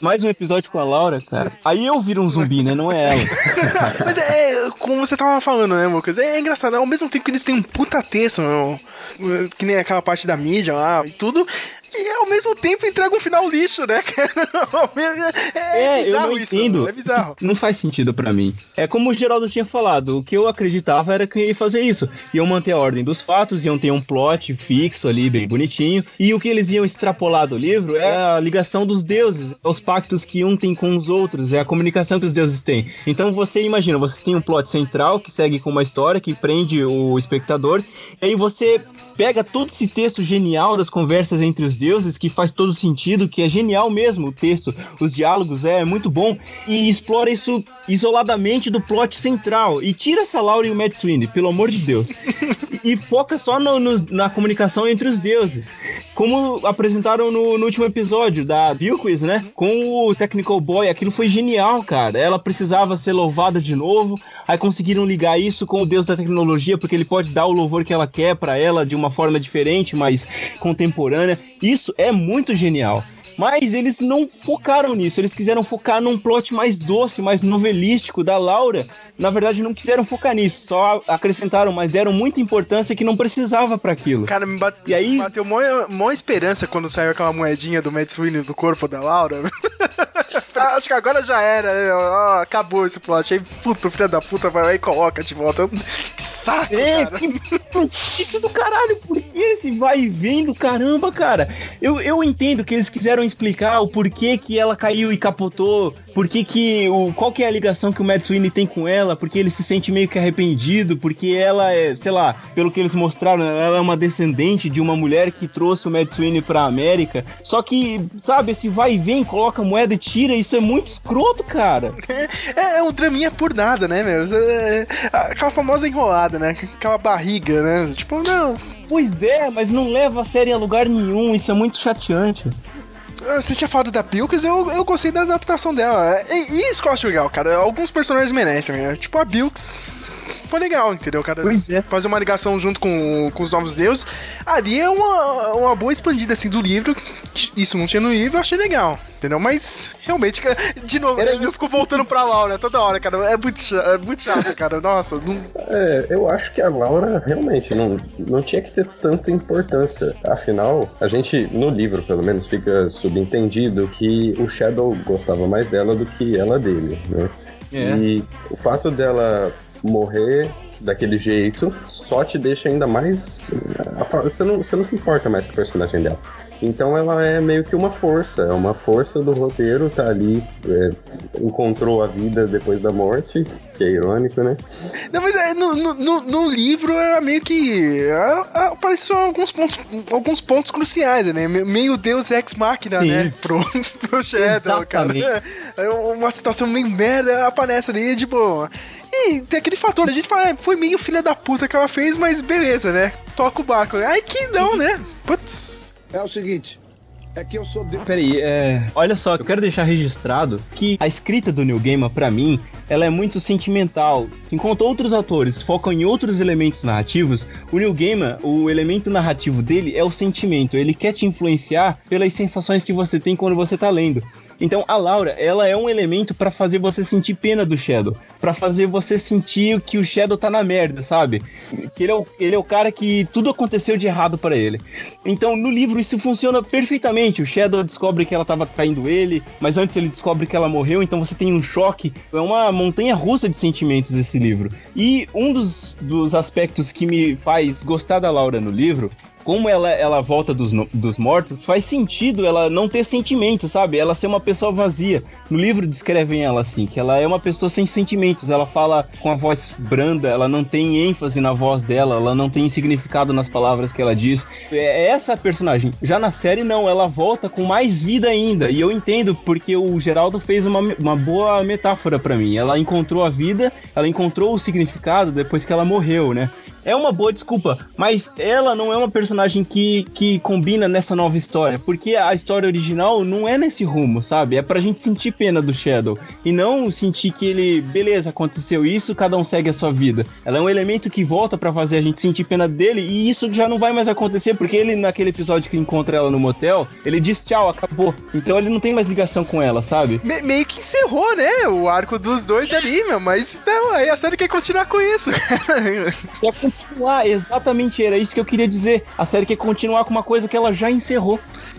Mais um episódio com a Laura, cara. Aí eu viro um zumbi, né? Não é ela. (laughs) Mas é, como você tava falando, né, Lucas? É, é engraçado. Ao mesmo tempo que eles têm um puta texto, que nem aquela parte da mídia lá e tudo, e ao mesmo tempo entrega um final lixo, né? (laughs) é, é bizarro eu não isso, entendo. É bizarro. Não faz sentido para mim. É como o Geraldo tinha falado, o que eu acreditava era que ia fazer isso. Iam manter a ordem dos fatos, iam ter um plot fixo ali, bem bonitinho. E o que eles iam extrapolar do livro é a ligação dos deuses, os pactos que um tem com os outros, é a comunicação que os deuses têm. Então você imagina, você tem um plot central que segue com uma história que prende o espectador, e aí você pega todo esse texto genial das conversas entre os deuses, que faz todo sentido, que é genial mesmo o texto, os diálogos, é muito bom, e explora isso isoladamente do plot central. E tira essa Laura e o Matt Sweeney, pelo amor de Deus. (laughs) e, foca só no, no, na comunicação entre os deuses. Como apresentaram no, no último episódio da Bilquis, né? Com o Technical Boy, aquilo foi genial, cara. Ela precisava ser louvada de novo, aí conseguiram ligar isso com o deus da tecnologia, porque ele pode dar o louvor que ela quer para ela de uma forma diferente, mas contemporânea. Isso é muito genial. Mas eles não focaram nisso, eles quiseram focar num plot mais doce, mais novelístico da Laura. Na verdade, não quiseram focar nisso, só acrescentaram, mas deram muita importância que não precisava para aquilo. Cara, me, bate, e aí... bateu mó, mó esperança quando saiu aquela moedinha do Matt Sweeney do corpo da Laura. (laughs) Acho que agora já era, oh, acabou esse plot. Aí, puto, filho da puta, vai lá e coloca de volta. Que saco, é, cara. Que, isso do caralho, por que esse vai e vem do caramba, cara? Eu, eu entendo que eles quiseram explicar o porquê que ela caiu e capotou, porquê que o qual que é a ligação que o Matt Sweeney tem com ela, porque ele se sente meio que arrependido, porque ela é, sei lá, pelo que eles mostraram, ela é uma descendente de uma mulher que trouxe o Matt Sweeney pra América. Só que, sabe, esse vai e vem, coloca moeda e tira, isso é muito escroto, cara. É, é um draminha por nada, né, meu? É, é, aquela famosa enrolada, né? Aquela barriga, né? Tipo, não. Pois é, mas não leva a série a lugar nenhum, isso é muito chateante. Ah, você tinha falado da Bilks, eu, eu gostei da adaptação dela. E, e isso que eu acho legal, cara. Alguns personagens merecem, né? Tipo a Bilks foi legal, entendeu, cara? Pois é. Fazer uma ligação junto com, com os novos deuses. Ali é uma, uma boa expandida, assim, do livro. Isso não tinha no livro, eu achei legal. Entendeu? Mas, realmente, de novo, Era eu fico voltando pra Laura toda hora, cara. É muito chato, é muito chato cara. Nossa. Não... É, eu acho que a Laura realmente não, não tinha que ter tanta importância. Afinal, a gente, no livro, pelo menos, fica subentendido que o Shadow gostava mais dela do que ela dele, né? É. E o fato dela morrer daquele jeito só te deixa ainda mais. Você não, você não se importa mais com o personagem dela. Então ela é meio que uma força, é uma força do roteiro, tá ali, é, encontrou a vida depois da morte, que é irônico, né? Não, mas é, no, no, no, livro é meio que. É, apareceu alguns pontos, alguns pontos cruciais, né? Meio Deus ex máquina, né? Pro, pro Shadow, cara. É, uma situação meio merda aparece ali de boa. E tem aquele fator, a gente fala, ah, foi meio filha da puta que ela fez, mas beleza, né? Toca o barco. Ai que não, né? Putz. É o seguinte. É que eu sou de... Peraí, é... olha só, eu quero deixar registrado que a escrita do New Gamer, para mim, ela é muito sentimental. Enquanto outros autores focam em outros elementos narrativos, o New Gamer, o elemento narrativo dele é o sentimento. Ele quer te influenciar pelas sensações que você tem quando você tá lendo. Então a Laura, ela é um elemento para fazer você sentir pena do Shadow, para fazer você sentir que o Shadow tá na merda, sabe? Que ele é o, ele é o cara que tudo aconteceu de errado para ele. Então no livro isso funciona perfeitamente. O Shadow descobre que ela tava traindo ele, mas antes ele descobre que ela morreu, então você tem um choque. É uma montanha russa de sentimentos esse livro. E um dos, dos aspectos que me faz gostar da Laura no livro como ela, ela volta dos, dos mortos, faz sentido ela não ter sentimento, sabe? Ela ser uma pessoa vazia. No livro descrevem ela assim, que ela é uma pessoa sem sentimentos. Ela fala com a voz branda, ela não tem ênfase na voz dela, ela não tem significado nas palavras que ela diz. É essa a personagem. Já na série, não, ela volta com mais vida ainda. E eu entendo porque o Geraldo fez uma, uma boa metáfora pra mim. Ela encontrou a vida, ela encontrou o significado depois que ela morreu, né? É uma boa desculpa, mas ela não é uma personagem que, que combina nessa nova história, porque a história original não é nesse rumo, sabe? É pra gente sentir pena do Shadow e não sentir que ele, beleza, aconteceu isso, cada um segue a sua vida. Ela é um elemento que volta pra fazer a gente sentir pena dele e isso já não vai mais acontecer, porque ele, naquele episódio que encontra ela no motel, ele diz tchau, acabou. Então ele não tem mais ligação com ela, sabe? Me- meio que encerrou, né? O arco dos dois ali, meu. Mas então, aí a série quer continuar com isso. (laughs) Continuar, exatamente era isso que eu queria dizer. A série quer continuar com uma coisa que ela já encerrou.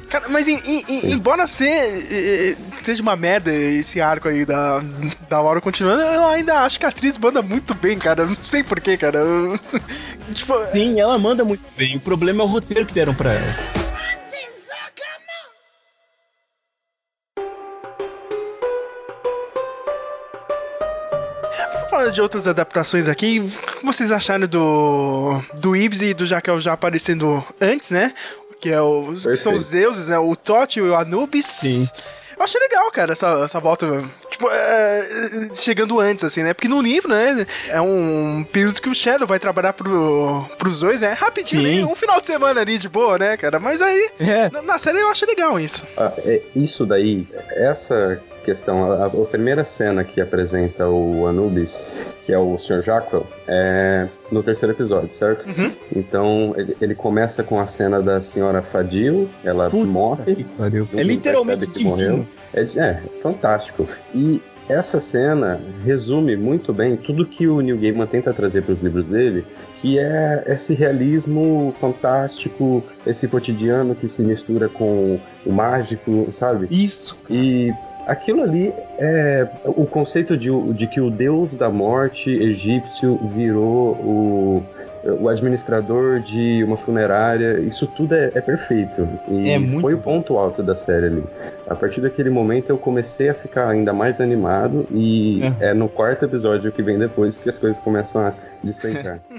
Cara, mas em- em- em- embora ser, eh, eh, seja uma merda esse arco aí da, da Laura continuando, eu ainda acho que a atriz manda muito bem, cara. Não sei porquê, cara. (laughs) Tipo, Sim, ela manda muito bem. O problema é o roteiro que deram pra ela. Falar de outras adaptações aqui. O que vocês acharam do, do Ibs e do Jaquel já aparecendo antes, né? Que, é os, que são os deuses, né? O Tote e o Anubis. Sim. Eu achei legal, cara, essa, essa volta. Tipo, é, chegando antes, assim, né? Porque no livro, né? É um período que o Shadow vai trabalhar pro, pros dois, né? Rapidinho, Sim. né? um final de semana ali de boa, né, cara? Mas aí, na, na série eu achei legal isso. Ah, é, isso daí, essa questão, a, a primeira cena que apresenta o Anubis, que é o Sr. Jacquel, é no terceiro episódio, certo? Então ele, ele começa com a cena da senhora Fadil, ela morre. pariu. ninguém É literalmente percebe que morreu. É, é, fantástico. E essa cena resume muito bem tudo que o Neil Gaiman tenta trazer para os livros dele, que é esse realismo fantástico, esse cotidiano que se mistura com o mágico, sabe? Isso. E aquilo ali é o conceito de, de que o deus da morte egípcio virou o o administrador de uma funerária, isso tudo é, é perfeito. E É muito foi o ponto alto da série ali. A partir daquele momento eu comecei a ficar ainda mais animado e é, no quarto episódio que vem depois que as coisas começam a despencar. (laughs)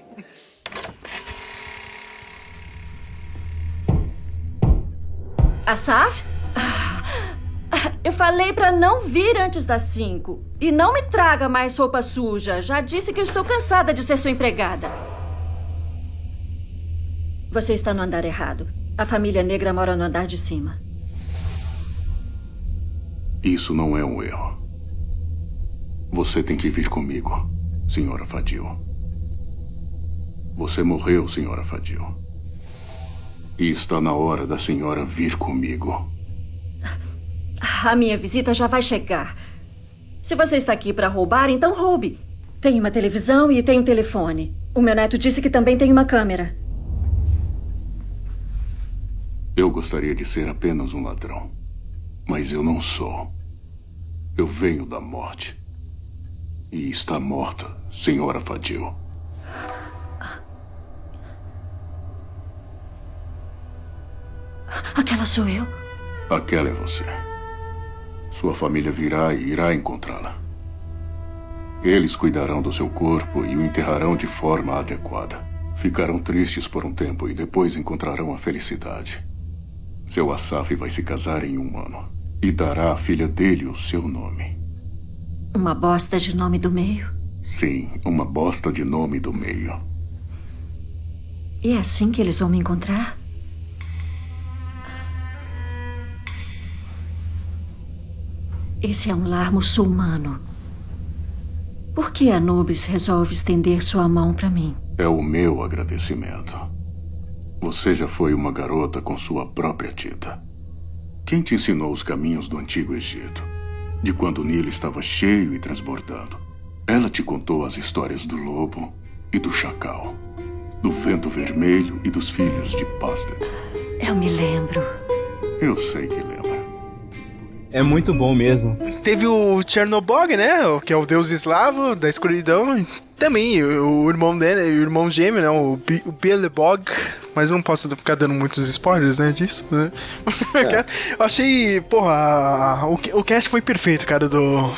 Asaf? Eu falei pra não vir antes das cinco. E não me traga mais roupa suja. Já disse que estou cansada de ser sua empregada. Você está no andar errado. A família negra mora no andar de cima. Isso não é um erro. Você tem que vir comigo, senhora Fadil. Você morreu, senhora Fadil. E está na hora da senhora vir comigo. A minha visita já vai chegar. Se você está aqui para roubar, então roube. Tem uma televisão e tem um telefone. O meu neto disse que também tem uma câmera. Eu gostaria de ser apenas um ladrão. Mas eu não sou. Eu venho da morte. E está morta, senhora Fadil. Aquela sou eu. Aquela é você. Sua família virá e irá encontrá-la. Eles cuidarão do seu corpo e o enterrarão de forma adequada. Ficarão tristes por um tempo e depois encontrarão a felicidade. Seu Asaf vai se casar em um ano e dará à filha dele o seu nome. Uma bosta de nome do meio. Sim, uma bosta de nome do meio. E é assim que eles vão me encontrar? Esse é um lar muçulmano. Por que Anubis resolve estender sua mão para mim? É o meu agradecimento. Você já foi uma garota com sua própria tinta. Quem te ensinou os caminhos do antigo Egito? De quando o Nilo estava cheio e transbordando. Ela te contou as histórias do lobo e do chacal, do vento vermelho e dos filhos de Bastet. Eu me lembro. Eu sei que lembra. É muito bom mesmo. Teve o Chernobog, né? Que é o deus eslavo da escuridão. Também o, irmão dele, o irmão gêmeo, né? O, Bi- o Belebog. Mas eu não posso ficar dando muitos spoilers, né? Disso, né? (laughs) eu achei, porra, o, o cast foi perfeito, cara, do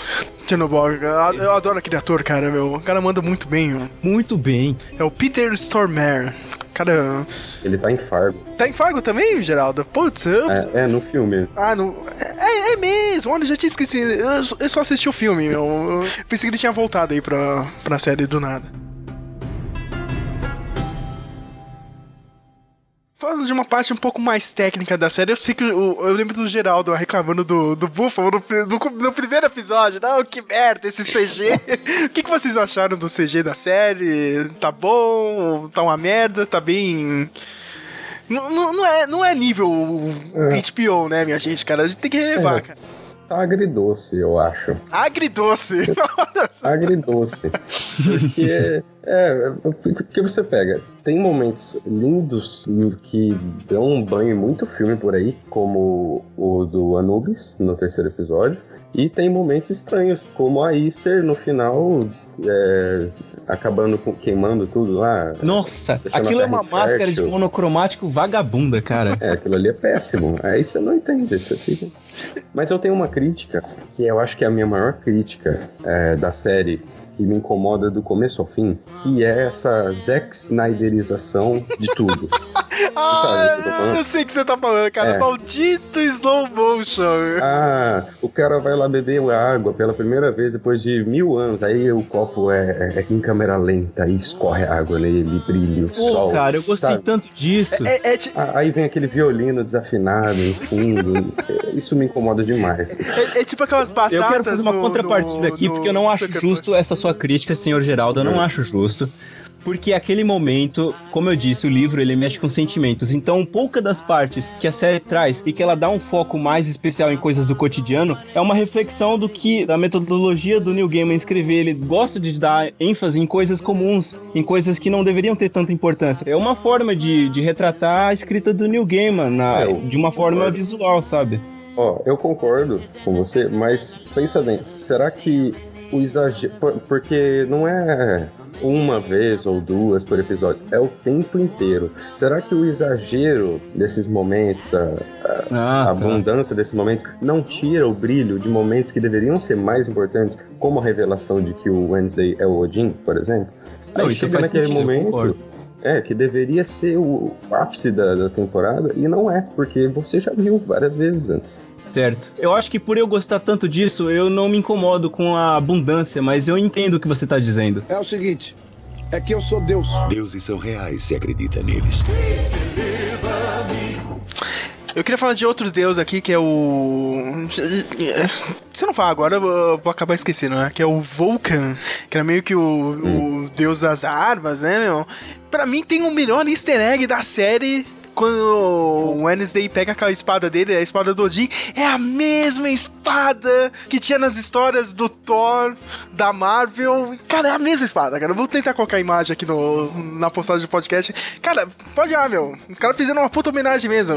Chernobog. Eu, eu adoro aquele ator, cara, meu. O cara manda muito bem, meu. Muito bem. É o Peter Stormare. Cara, Ele tá em Fargo. tá em Fargo também, Geraldo? Putz, eu... É, é, no filme. Ah, não. É, é mesmo, olha, eu já tinha esquecido. Eu, só- eu só assisti o filme, meu. Eu pensei que ele tinha voltado aí pra, pra série do nada. Falando de uma parte um pouco mais técnica da série, eu sei que o- eu lembro do Geraldo reclamando do, do Buffalo no, no, no primeiro episódio. Não, que merda, esse CG. (laughs) o que, que vocês acharam do CG da série? Tá bom? Tá uma merda? Tá bem. Não, não, é, não é nível HBO, né, minha gente, cara? A gente tem que relevar, É. cara. Agridoce, eu acho. Agridoce. (laughs) Agridoce. Porque, é, porque você pega, tem momentos lindos que dão um banho muito filme por aí, como o do Anubis, no terceiro episódio, e tem momentos estranhos, como a Easter no final, é, acabando com, queimando tudo lá. Nossa, aquilo é uma máscara de monocromático vagabunda, cara. É, aquilo ali é péssimo. Aí você não entende, você fica. Mas eu tenho uma crítica, que eu acho que é a minha maior crítica é, da série, que me incomoda do começo ao fim, que é essa Zack Snyderização de tudo. (laughs) Ah, eu sei o que você tá falando, cara. É. Maldito slow motion. Ah, o cara vai lá beber água pela primeira vez depois de mil anos. Aí o copo é, é em câmera lenta, aí escorre a água nele, brilha o Pô, sol. cara, eu gostei sabe? tanto disso. É, é ti- Ah, Aí vem aquele violino desafinado no fundo. É, (laughs) Isso me incomoda demais. é- é tipo aquelas batatas. Eu quero fazer uma no- contrapartida no- aqui, no- porque eu não acho justo essa sua crítica, senhor Geraldo. Eu não acho justo. Porque aquele momento, como eu disse, o livro ele mexe com sentimentos. Então, pouca das partes que a série traz e que ela dá um foco mais especial em coisas do cotidiano é uma reflexão do que da metodologia do Neil Gaiman escrever. Ele gosta de dar ênfase em coisas comuns, em coisas que não deveriam ter tanta importância. É uma forma de, de retratar a escrita do Neil Gaiman na- É, de uma forma visual, sabe? Ó, eu concordo com você, mas pensa bem, será que o exagero. por- Porque não é uma vez ou duas por episódio, é o tempo inteiro. Será que o exagero desses momentos, a, a- Ah, a tá. abundância desses momentos, não tira o brilho de momentos que deveriam ser mais importantes, como a revelação de que o Wednesday é o Odin, por exemplo? Não, Aí isso chega naquele sentido, momento. É, que deveria ser o ápice da, da temporada, e não é, porque você já viu várias vezes antes. Certo. Eu acho que por eu gostar tanto disso, eu não me incomodo com a abundância, mas eu entendo o que você tá dizendo. É o seguinte, é que eu sou Deus. Deuses são reais se acredita neles. Eu queria falar de outro deus aqui, que é o. Se eu não falar agora, eu vou acabar esquecendo, né? Que é o Vulcan, que era meio que o, o deus das armas, né, meu? Pra mim tem o melhor easter egg da série. Quando o Wednesday pega aquela espada dele, a espada do Odin, é a mesma espada que tinha nas histórias do Thor, da Marvel. Cara, é a mesma espada, cara. Eu vou tentar colocar a imagem aqui no, na postagem do podcast. Cara, pode ir lá, meu. Os caras fizeram uma puta homenagem mesmo.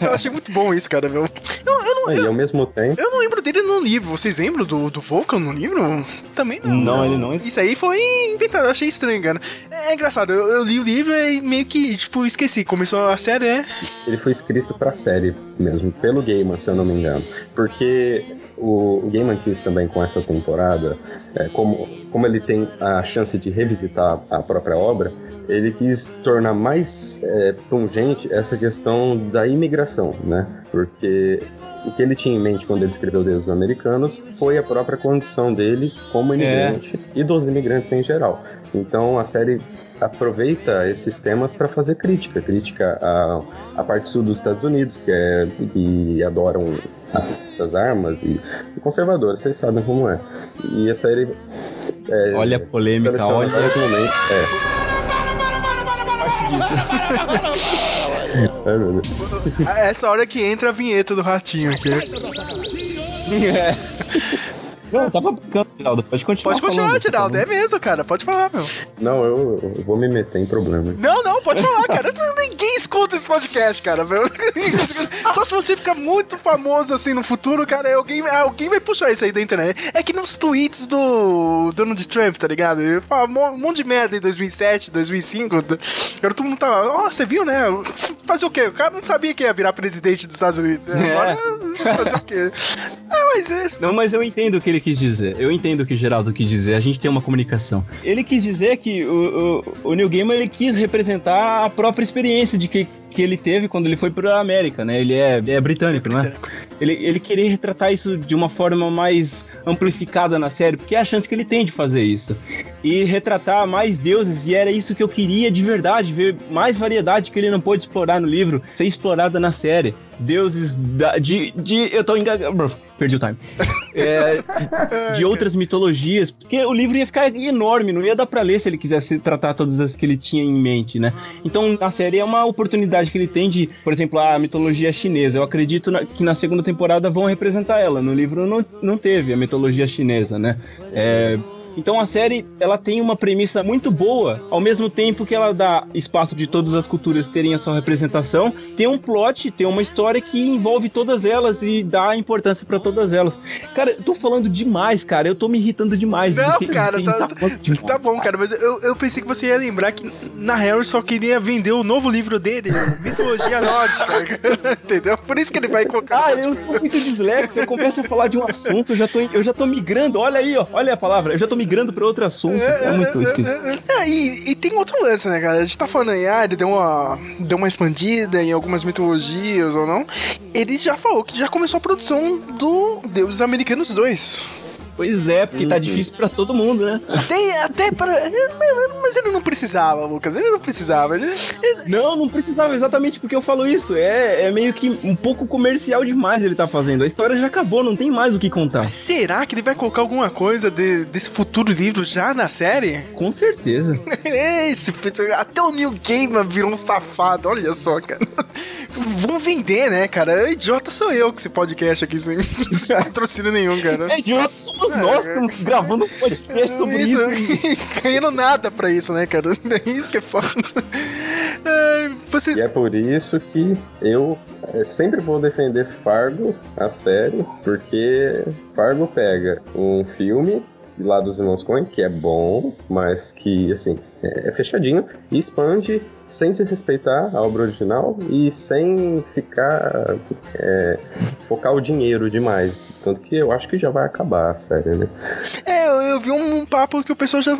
Eu achei muito bom isso, cara, meu. Eu, eu não, E ao mesmo tempo. eu não lembro dele no livro. Vocês lembram do, do Vulcan no livro? Também não. Não, ele não. Isso aí foi inventado, eu achei estranho, cara. É, é engraçado, eu, eu li o livro e meio que, tipo, esqueci. Começou a série, é. Ele foi escrito pra série mesmo, pelo Gaiman, se eu não me engano. Porque o, o Gaiman quis também com essa temporada, é, como, como ele tem a chance de revisitar a própria obra, ele quis tornar mais é, pungente essa questão da imigração, né? Porque o que ele tinha em mente quando ele escreveu Deuses Americanos foi a própria condição dele como imigrante e dos imigrantes em geral. Então a série aproveita esses temas para fazer crítica, crítica à, à parte sul dos Estados Unidos, que, é, que adoram as armas e, e conservadores, vocês sabem como é. E a série é, Olha a polêmica, olha. vários momentos. É. Ai, meu Deus. É essa hora que entra a vinheta do ratinho aqui. (laughs) Não, eu tava brincando, Geraldo. Pode continuar. Pode continuar, falando, Geraldo. por É mesmo, cara. Pode falar, meu. Não, eu, eu vou me meter em problema. Não, não, pode falar, cara. Ninguém escuta esse podcast, cara. (laughs) Só se você ficar muito famoso assim no futuro, cara, alguém, alguém vai puxar isso aí da internet. É que nos tweets do Donald Trump, tá ligado? Ele fala um monte de merda em 2007, 2005. Agora todo mundo tá. Ó, você viu, né? Fazer o quê? O cara não sabia que ia virar presidente dos Estados Unidos. né? Agora, (laughs) fazer o quê? É, mas é. Não, mas eu entendo que ele quis dizer. Eu entendo o que o Geraldo quis dizer. A gente tem uma comunicação. Ele quis dizer que o, o, o ele quis representar a própria experiência de que, que ele teve quando ele foi pra América, né? Ele é, é britânico, não é? Ele, ele queria retratar isso de uma forma mais amplificada na série, porque é a chance que ele tem de fazer isso. E retratar mais deuses, e era isso que eu queria de verdade, ver mais variedade que ele não pôde explorar no livro, ser explorada na série. Deuses da, de, de. Eu tô engasgado. Perdi o time. É, (laughs) de outras mitologias, porque o livro ia ficar enorme, não ia dar pra ler se ele quisesse tratar todas as que ele tinha em mente, né? Então a série é uma oportunidade que ele tem de, por exemplo, a mitologia chinesa. Eu acredito na- que na segunda temporada vão representar ela. No livro não, não teve a mitologia chinesa, né? É, então a série ela tem uma premissa muito boa, ao mesmo tempo que ela dá espaço de todas as culturas terem a sua representação, tem um plot, tem uma história que envolve todas elas e dá importância pra todas elas. Cara, eu tô falando demais, cara, eu tô me irritando demais. Não, Tem- cara, tem- tá, falando demais. tá bom, cara, mas eu, eu pensei que você ia lembrar que na Harry só queria vender o novo livro dele, Mitologia Nórdica, (laughs) entendeu? Por isso que ele vai colocar. Ah, eu sou muito dislexo, eu começo a falar de um assunto, eu já tô, eu já tô migrando, olha aí, ó, olha a palavra, eu já tô migrando pra outro assunto, é muito esquisito. Ah, e, e tem outro lance, né, cara? A gente tá falando aí, ah, ele deu uma, deu uma expandida em algumas mitologias ou não. Ele já falou que já começou a produção do Deuses Americanos 2. Pois é, porque tá difícil pra todo mundo, né? Tem até para. Mas ele não precisava, Lucas. Ele não precisava. Ele, Não, não precisava exatamente porque eu falo isso. É, é meio que um pouco comercial demais ele tá fazendo. A história já acabou, não tem mais o que contar. Será que ele vai colocar alguma coisa de- desse futuro livro já na série? Com certeza. (laughs) Esse, até o New Gaiman virou um safado, olha só, cara. Vamos vender, né, cara? Idiota sou eu com esse podcast aqui sem, sem (laughs) patrocínio nenhum, cara. É idiota, somos nós que estamos gravando um podcast sobre isso. (laughs) Ganhando nada pra isso, né, cara? (laughs) É isso que é foda. É, você... E é por isso que eu eh, sempre vou defender Fargo, a série, porque Fargo pega um filme lá dos irmãos Coen, que é bom, mas que, assim, é é fechadinho, e expande sem desrespeitar a obra original e sem ficar é, focar o dinheiro demais. Tanto que eu acho que já vai acabar a série, né? É, eu, eu vi um, papo que o pessoal já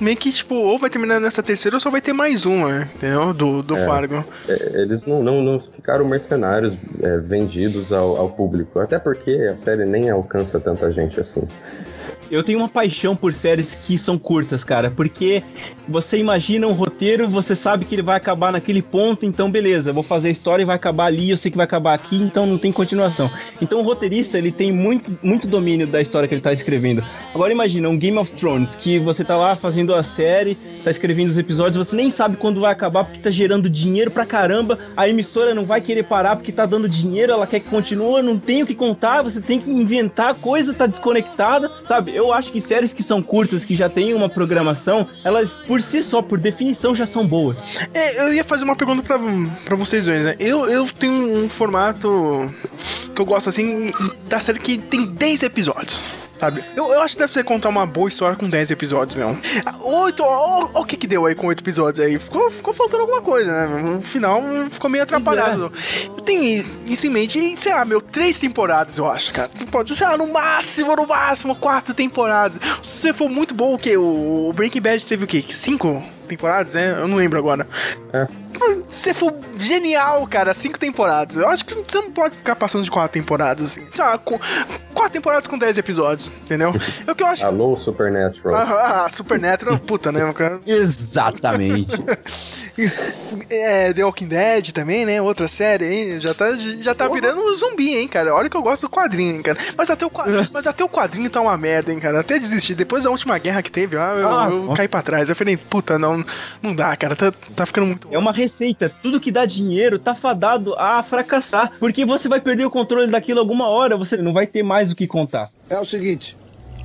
meio que, tipo, ou vai terminar nessa terceira ou só vai ter mais uma, entendeu? Do, do É. Fargo. É, eles não, não, não ficaram mercenários é, vendidos ao, ao público. Até porque a série nem alcança tanta gente assim. Eu tenho uma paixão por séries que são curtas, cara, porque você imagina um roteiro, você sabe que ele vai acabar naquele ponto, então beleza, vou fazer a história e vai acabar ali, eu sei que vai acabar aqui, então não tem continuação. Então o roteirista, ele tem muito, muito domínio da história que ele tá escrevendo. Agora imagina um Game of Thrones, que você tá lá fazendo a série, tá escrevendo os episódios, você nem sabe quando vai acabar porque tá gerando dinheiro pra caramba, a emissora não vai querer parar porque tá dando dinheiro, ela quer que continue, não tem o que contar, você tem que inventar coisa, tá desconectada, sabe? Eu acho que séries que são curtas, que já tem uma programação, elas por si só, por definição, já são boas. É, eu ia fazer uma pergunta pra, pra vocês dois, né? Eu, eu tenho um formato que eu gosto assim da série que tem 10 episódios. Sabe? Eu, eu acho que deve ser contar uma boa história com 10 episódios mesmo. Ah, Oito, ó, ó o que que deu aí com 8 episódios aí. Ficou, ficou faltando alguma coisa, né? No final ficou meio atrapalhado. Eu tenho isso em mente e, sei lá, meu, três temporadas eu acho, cara. Pode ser, sei lá, no máximo, no máximo, quatro temporadas. Se você for muito bom, o quê? O Breaking Bad teve o quê? Cinco temporadas, né? Eu não lembro agora. Se for genial, cara, cinco temporadas. Eu acho que você não pode ficar passando de quatro temporadas, assim. Sei lá, com, quatro temporadas com dez episódios, entendeu? É o que eu acho. (laughs) Alô, Supernatural. Ah, ah, Supernatural, puta, né, cara? (laughs) Exatamente. (laughs) É, The Walking Dead também, né? Outra série, hein? Já tá, já tá virando um zumbi, hein, cara? Olha que eu gosto do quadrinho, hein, cara. Mas até o, (laughs) mas até o quadrinho tá uma merda, hein, cara. Até desistir. Depois da última guerra que teve, ah, eu, Ah, eu ó. caí pra trás. Eu falei, puta, não, não dá, cara. Tá, tá ficando muito. É uma receita. Tudo que dá dinheiro tá fadado a fracassar. Porque você vai perder o controle daquilo alguma hora, você não vai ter mais o que contar. É o seguinte,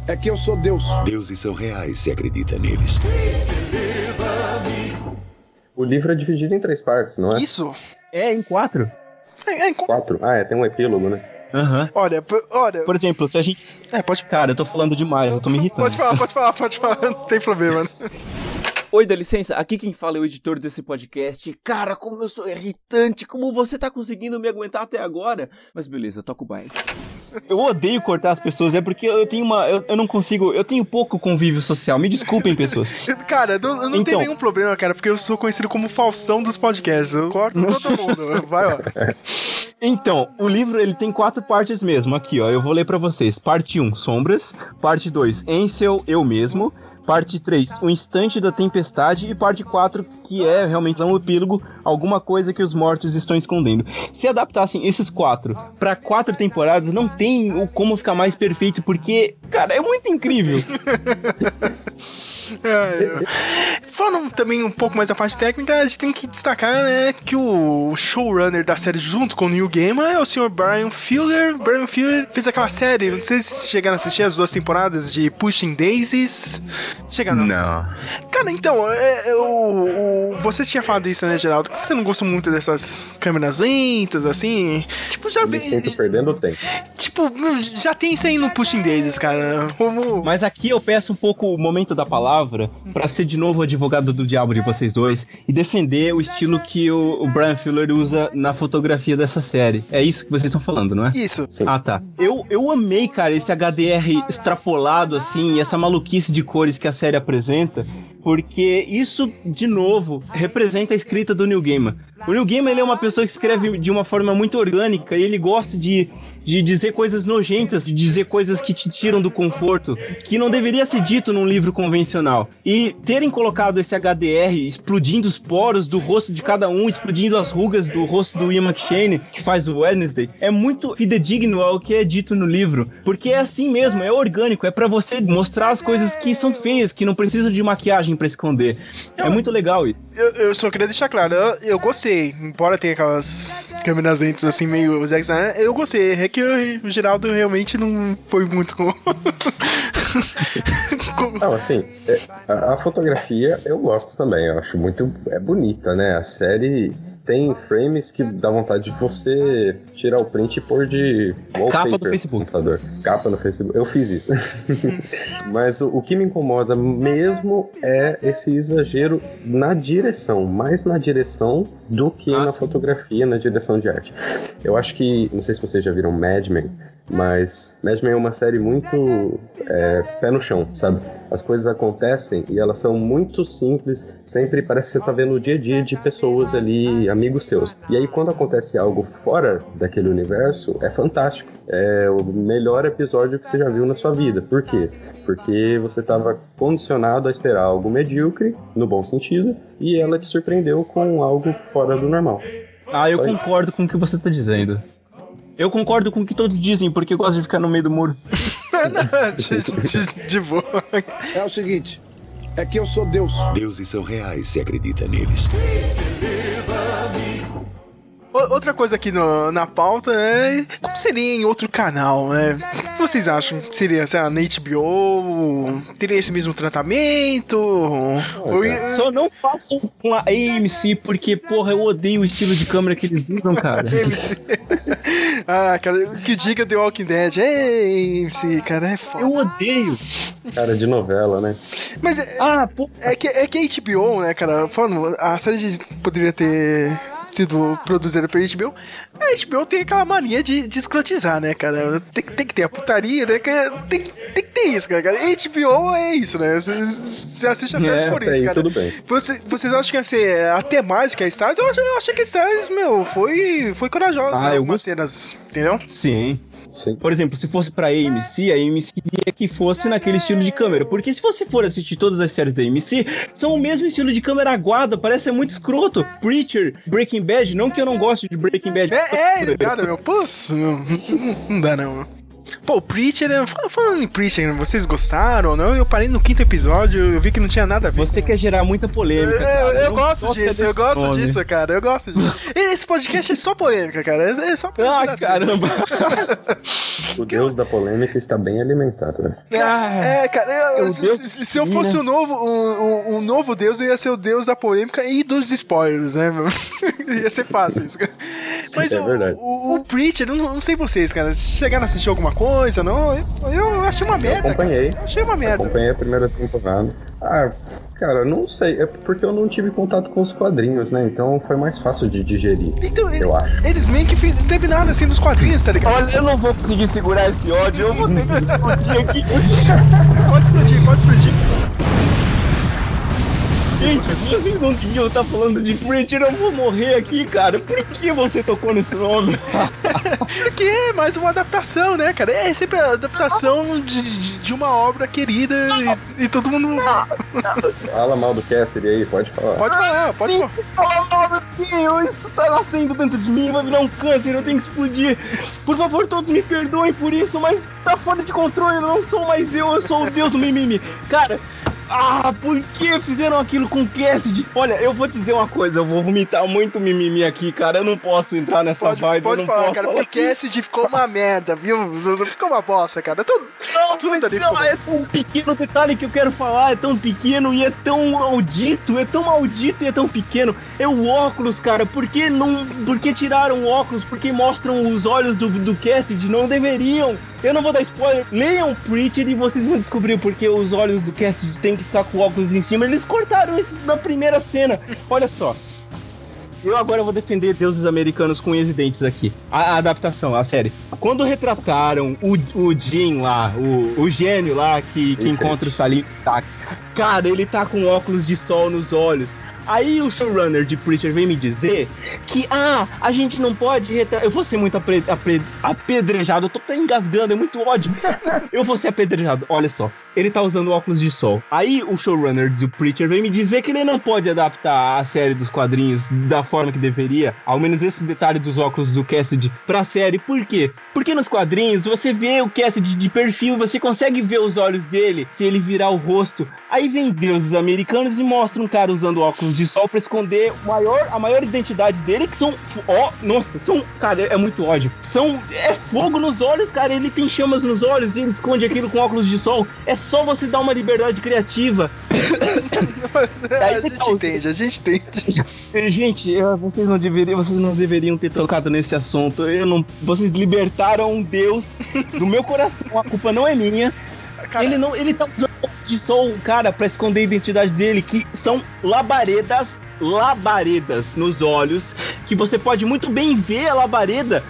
É que eu sou Deus. Deuses são reais se acredita neles. O livro é dividido em três partes, não é? Isso. É, em quatro. É, é, Quatro? Ah, é, tem um epílogo, né? Aham. olha, p- olha. Por exemplo, se a gente. É, pode. Cara, eu tô falando demais, eu tô me irritando. Pode falar, pode falar, pode falar. (laughs) Não tem problema. (laughs) Oi, dá licença, aqui quem fala é o editor desse podcast. Cara, como eu sou irritante, como você tá conseguindo me aguentar até agora? Mas beleza, toca o baile. Eu odeio cortar as pessoas, é porque eu tenho uma. Eu, eu não consigo. Eu tenho pouco convívio social. Me desculpem, pessoas. (laughs) Cara, não, não tem Então. nenhum problema, cara, porque eu sou conhecido como Faustão dos podcasts. Eu corto todo mundo. Vai, ó. (laughs) Então, o livro ele tem quatro partes mesmo. Aqui, ó, eu vou ler pra vocês. Parte 1, Sombras. Parte 2, Ansel, Eu Mesmo. Parte 3, O Instante da Tempestade. E parte 4, que é realmente um epílogo, alguma coisa que os mortos estão escondendo. Se adaptassem esses quatro pra quatro temporadas, não tem o como ficar mais perfeito, porque, cara, é muito incrível. (laughs) É, é. Falando também um pouco mais da parte técnica, a gente tem que destacar né, que o showrunner da série junto com o Neil Gaiman é o Sr. Brian Fuller. Brian Fuller fez aquela série, não sei se chegaram a assistir as duas temporadas de Pushing Daisies. Chegaram? Não. Cara, então, é, o, você tinha falado isso, né, Geraldo? Que você não gosta muito dessas câmeras lentas, assim. Tipo, já Me vi. sinto perdendo tempo. Tipo, já tem isso aí no Pushing Daisies, cara. Como. Mas aqui eu peço um pouco o momento da palavra pra ser de novo o advogado do diabo de vocês dois e defender o estilo que o, o Brian Fuller usa na fotografia dessa série. É isso que vocês estão falando, não é? Isso. Ah, tá. Eu, eu amei, cara, esse HDR extrapolado, assim, e essa maluquice de cores que a série apresenta, porque isso, de novo, representa a escrita do Neil Gaiman. O Neil Gaiman ele é uma pessoa que escreve de uma forma muito orgânica e ele gosta de, de dizer coisas nojentas, de dizer coisas que te tiram do conforto, que não deveria ser dito num livro convencional. E terem colocado esse HDR explodindo os poros do rosto de cada um, explodindo as rugas do rosto do Ian McShane, que faz o Wednesday, é muito fidedigno ao que é dito no livro, porque é assim mesmo, é orgânico, é pra você mostrar as coisas que são feias, que não precisam de maquiagem pra esconder. É muito legal isso. Eu, eu só queria deixar claro, eu, eu gostei. Embora tenha aquelas câmeras lentas assim, meio Zack Snyder, eu gostei. É que o Geraldo realmente não foi muito com. (laughs) Não, assim, é, a, a fotografia eu gosto também, eu acho muito. É bonita, né? A série tem frames que dá vontade de você tirar o print e pôr de wallpaper Capa do Facebook. computador. Capa no Facebook. Eu fiz isso. (laughs) Mas o, o que me incomoda mesmo é esse exagero na direção, mais na direção do que Ah, na sim. fotografia, na direção de arte. Eu acho que, não sei se vocês já viram Mad Men, mas Mad Men é uma série muito é, pé no chão, sabe? As coisas acontecem e elas são muito simples, sempre parece que você tá vendo o dia a dia de pessoas ali, amigos seus. E aí quando acontece algo fora daquele universo, é fantástico. É o melhor episódio que você já viu na sua vida. Por quê? Porque você estava condicionado a esperar algo medíocre, no bom sentido, e ela te surpreendeu com algo fora do normal. Ah, eu Só isso. concordo com o que você tá dizendo. Eu concordo com o que todos dizem, porque eu gosto de ficar no meio do muro. (laughs) de, de, de boa. É o seguinte, é que eu sou Deus. Deuses são reais se acredita neles. Outra coisa aqui no- na pauta é como seria em outro canal, né? O que vocês acham? Seria, sei lá, na HBO? Teria esse mesmo tratamento? Ou- Só não façam com a AMC, porque, porra, eu odeio o estilo de câmera que eles usam, cara. (laughs) ah, cara, que diga The Walking Dead. Ei, MC, cara, é foda. Eu odeio. Cara de novela, né? Mas é, Ah, é que, é que a HBO, né, cara? Falando, a série de- poderia ter sido produzida pela HBO. A HBO tem aquela mania de, de escrotizar, né, cara? Tem, tem que ter a putaria, né? Tem, tem que ter isso, cara. HBO é isso, né? Você, você assiste a série É, por até isso, aí cara. tudo bem. Você- vocês acham que ia ser até mais que a Stars? Eu achei, eu achei que a Stars, meu, foi, foi corajosa. Ah, eu algumas cenas, entendeu? Sim. Sim. Por exemplo, se fosse pra AMC, a AMC queria que fosse naquele estilo de câmera. Porque se você for assistir todas as séries da AMC, são o mesmo estilo de câmera aguada, parece ser muito escroto. Preacher, Breaking Bad, não que eu não goste de Breaking Bad. É, é, cara, meu. Putz, meu, (laughs) não dá não. Pô, o Preacher, né, fal- falando em Preacher, vocês gostaram ou não? Eu parei no quinto episódio, eu vi que não tinha nada a ver. Você quer gerar muita polêmica. Eu, eu gosto disso, eu gosto nome. disso, cara, eu gosto disso. Esse podcast é só polêmica, cara, é é só Ah, tirar- caramba. (laughs) O deus da polêmica está bem alimentado, né? É, cara, eu- meu se, se- se eu fosse mina. um novo, um, um- novo deus, eu ia ser o deus da polêmica e dos spoilers, né? meu? (laughs) ia ser fácil isso. cara. Mas É o, verdade. o, o Preacher, eu não, não sei vocês, cara, chegaram a assistir alguma coisa, não? Eu, eu achei uma merda. cara. acompanhei. Eu achei uma merda. Acompanhei a primeira temporada. Ah, cara, não sei. É porque eu não tive contato com os quadrinhos, né? Então foi mais fácil de digerir. Então, ele- eu acho. Eles meio que fez- não teve nada assim dos quadrinhos, tá ligado? Olha, eu não vou conseguir segurar esse ódio, eu vou ter que explodir aqui. (laughs) Pode explodir, pode explodir. Gente, vocês não deviam estar falando de Preacher, eu vou morrer aqui, cara. Por que você tocou nesse nome? (laughs) Porque é mais uma adaptação, né, cara? É sempre a adaptação de, de- uma obra querida e, e todo mundo. Fala mal do Cassidy aí, pode falar. Pode falar, pode falar. Oh, meu Deus, isso tá nascendo dentro de mim, vai virar um câncer, eu tenho que explodir. Por favor, todos me perdoem por isso, mas tá fora de controle, eu não sou mais eu, eu sou o deus do mimimi. Cara, ah, por que fizeram aquilo com o Cassidy? Olha, eu vou dizer uma coisa, eu vou vomitar muito mimimi aqui, cara, eu não posso entrar nessa Pode, vibe, pode falar, posso cara, falar porque o Cassidy ficou uma merda, viu? Ficou uma bosta, cara. Tudo, Não, tudo mas não, ficou- é tão pequeno o detalhe que eu quero falar, é tão pequeno e é tão maldito, é tão maldito e é tão pequeno. É o óculos, cara. Por que não. Por que tiraram o óculos? Por que mostram os olhos do, do Cassidy? Não deveriam. Eu não vou dar spoiler. Leiam Preacher e vocês vão descobrir porque os olhos do Cassidy tem que ficar com o óculos em cima. Eles cortaram isso na primeira cena. Olha só. Eu agora vou defender deuses americanos com unhas e dentes aqui. A, a adaptação, a série. Quando retrataram o, o Jim lá, o, o gênio lá que, que encontra o Salim, tá, cara, ele tá com óculos de sol nos olhos. Aí o showrunner de Preacher vem me dizer que, ah, a gente não pode retratar. Eu vou ser muito apre- apre- apedrejado, eu tô até engasgando, é muito ódio. (laughs) Eu vou ser apedrejado, olha só. Ele tá usando óculos de sol. Aí o showrunner do Preacher vem me dizer que ele não pode adaptar a série dos quadrinhos da forma que deveria. Ao menos esse detalhe dos óculos do Cassidy pra série. Por quê? Porque nos quadrinhos você vê o Cassidy de perfil, você consegue ver os olhos dele se ele virar o rosto. Aí vem deuses americanos e mostra um cara usando óculos de sol pra esconder maior, a maior identidade dele, que são. Ó, nossa, são. Cara, é muito ódio. São. É fogo nos olhos, cara. Ele tem chamas nos olhos e ele esconde aquilo com óculos de sol. É só você dar uma liberdade criativa. a gente entende, a gente entende. (laughs) Gente, eu- vocês não deveriam, vocês não deveriam ter tocado nesse assunto. Eu não, vocês libertaram um Deus do meu coração. A culpa não é minha. Ele não, ele tá usando de sol, cara, pra esconder a identidade dele, que são labaredas, labaredas nos olhos, que você pode muito bem ver a labareda,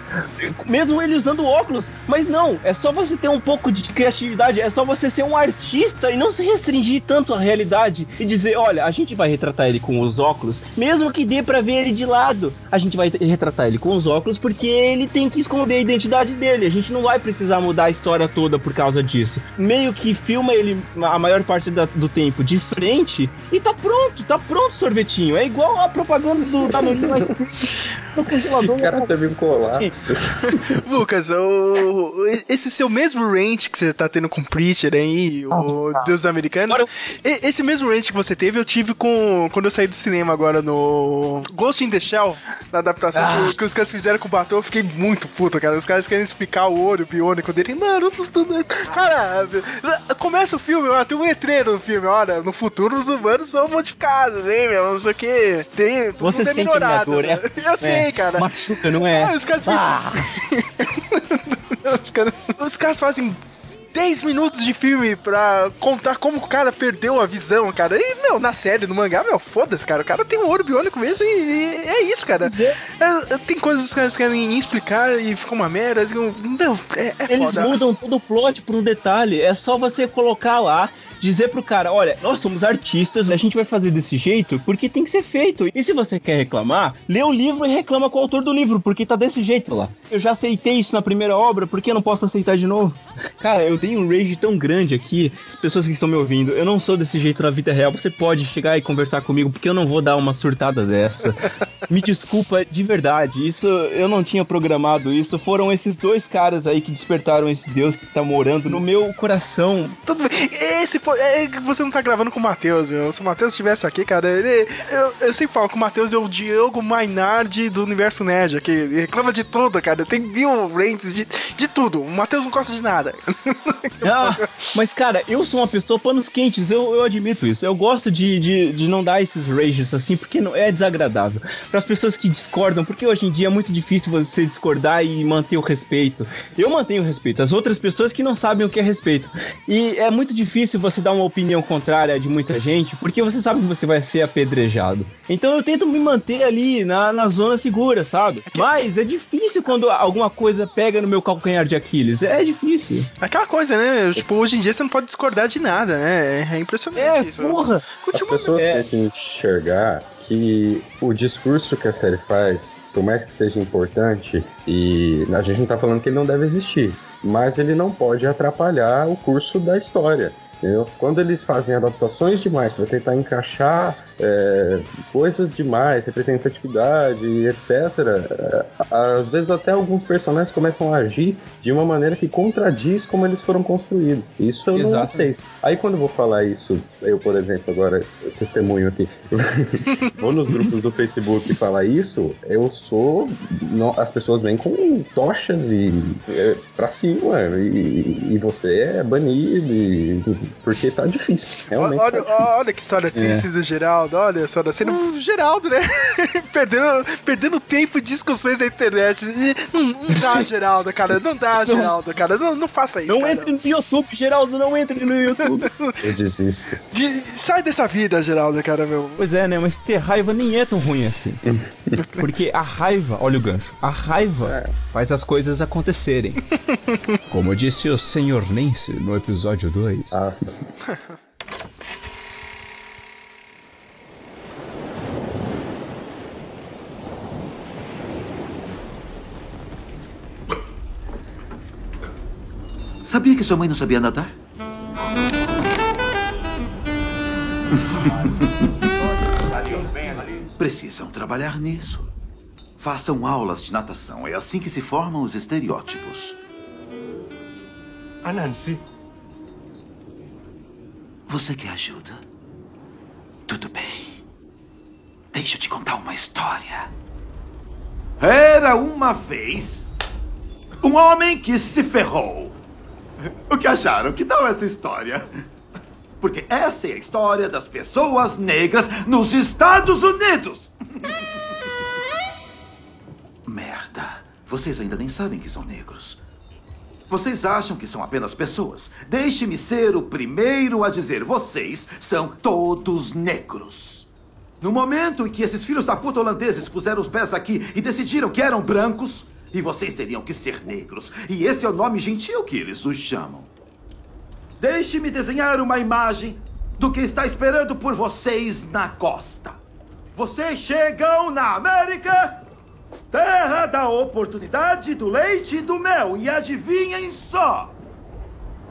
mesmo ele usando óculos. Mas não, é só você ter um pouco de criatividade, é só você ser um artista e não se restringir tanto à realidade e dizer, olha, a gente vai retratar ele com os óculos, mesmo que dê pra ver ele de lado, a gente vai retratar ele com os óculos porque ele tem que esconder a identidade dele. A gente não vai precisar mudar a história toda por causa disso. Meio que filma ele a maior parte da- do tempo de frente e tá pronto, tá pronto sorvetinho. É igual a propaganda do Ice Cream no congelador. O cara teve um colapso. Lucas, o, esse seu mesmo range que você tá tendo com Preacher aí, o Deus Americanos, e- esse mesmo range que você teve, eu tive com quando eu saí do cinema agora no Ghost in the Shell, na adaptação Ah. que, que os caras fizeram com o Batom, eu fiquei muito puto, cara. Os caras querem explicar o olho biônico dele. Mano, (laughs) cara, começa o filme, ó, tem um letreiro no filme, olha, no futuro os humanos são modificados, hein, meu, não sei o que. Tem, Você é sente melhorado, né? é? (laughs) Eu sei, É, cara. Machuca, não é? Ah, os caras Ah. (laughs) os, caras, os caras fazem 10 minutos de filme pra contar como o cara perdeu a visão, cara. E, meu, na série, no mangá, meu, foda-se, cara. O cara tem um olho biônico mesmo e, e é isso, cara. É, tem coisas que os caras querem explicar e fica uma merda. Meu, é, é Eles foda. mudam todo o plot por um detalhe. É só você colocar lá, dizer pro cara: olha, nós somos artistas, a gente vai fazer desse jeito porque tem que ser feito. E se você quer reclamar, lê o livro e reclama com o autor do livro, porque tá desse jeito lá. Eu já aceitei isso na primeira obra, por que eu não posso aceitar de novo? (laughs) Cara, eu tenho um rage tão grande aqui. As pessoas que estão me ouvindo, eu não sou desse jeito na vida real. Você pode chegar e conversar comigo, porque eu não vou dar uma surtada dessa. Me desculpa de verdade, isso eu não tinha programado isso. Foram esses dois caras aí que despertaram esse Deus que tá morando no meu coração. Tudo bem. Esse po- é que você não tá gravando com o Matheus, meu. Se o Matheus estivesse aqui, cara, ele, eu, eu sempre falo que o Matheus é o Diogo Mainardi do universo nerd. Ele reclama de tudo, cara. Tem mil ranks de, de tudo. O Matheus não gosta de nada. (laughs) Ah, mas cara, eu sou uma pessoa panos quentes, eu, eu admito isso. Eu gosto de, de, de não dar esses rages assim, porque não é desagradável. Para as pessoas que discordam, porque hoje em dia é muito difícil você discordar e manter o respeito. Eu mantenho o respeito, as outras pessoas que não sabem o que é respeito. E é muito difícil você dar uma opinião contrária de muita gente, porque você sabe que você vai ser apedrejado. Então eu tento me manter ali na, na zona segura, sabe? Mas é difícil quando alguma coisa pega no meu calcanhar de Aquiles. É difícil. Aquela coisa, né? Tipo, hoje em dia você não pode discordar de nada, né? É impressionante É, isso. porra! As pessoas têm que enxergar que o discurso que a série faz, por mais que seja importante, e a gente não tá falando que ele não deve existir, mas ele não pode atrapalhar o curso da história. Entendeu? Quando eles fazem adaptações demais para tentar encaixar é, coisas demais, representatividade, etc., é, às vezes até alguns personagens começam a agir de uma maneira que contradiz como eles foram construídos. Isso eu não Exato. aceito. Aí quando eu vou falar isso, eu, por exemplo, agora testemunho aqui, (laughs) vou nos grupos do Facebook e falar isso, eu sou. não- as pessoas vêm com tochas e é, pra cima, e, e você é banido, e- porque tá difícil. Realmente. Olha, tá olha que história É. triste do Geraldo, olha só, sendo o Geraldo, né? (laughs) perdendo, perdendo tempo em discussões na internet. E Não, não dá, Geraldo, cara, não dá, Geraldo, cara, não, não faça isso. Não cara. entre no YouTube, Geraldo, não entre no YouTube. (laughs) Eu desisto. De- sai dessa vida, Geraldo, cara, meu. Pois é, né? Mas ter raiva nem é tão ruim assim. (laughs) Porque a raiva, olha o gancho, a raiva faz as coisas acontecerem. Como disse o Senhor Nance no episódio 2. Sabia que sua mãe não sabia nadar? Precisam trabalhar nisso. Façam aulas de natação. É assim que se formam os estereótipos. A Nancy. Você quer ajuda? Tudo bem. Deixa eu te contar uma história. Era uma vez um homem que se ferrou. O que acharam? Que tal essa história? Porque essa é a história das pessoas negras nos Estados Unidos. Merda. Vocês ainda nem sabem que são negros. Vocês acham que são apenas pessoas? Deixe-me ser o primeiro a dizer: vocês são todos negros. No momento em que esses filhos da puta holandeses puseram os pés aqui e decidiram que eram brancos, e vocês teriam que ser negros, e esse é o nome gentil que eles os chamam. Deixe-me desenhar uma imagem do que está esperando por vocês na costa. Vocês chegam na América, terra da oportunidade, do leite e do mel, e adivinhem só: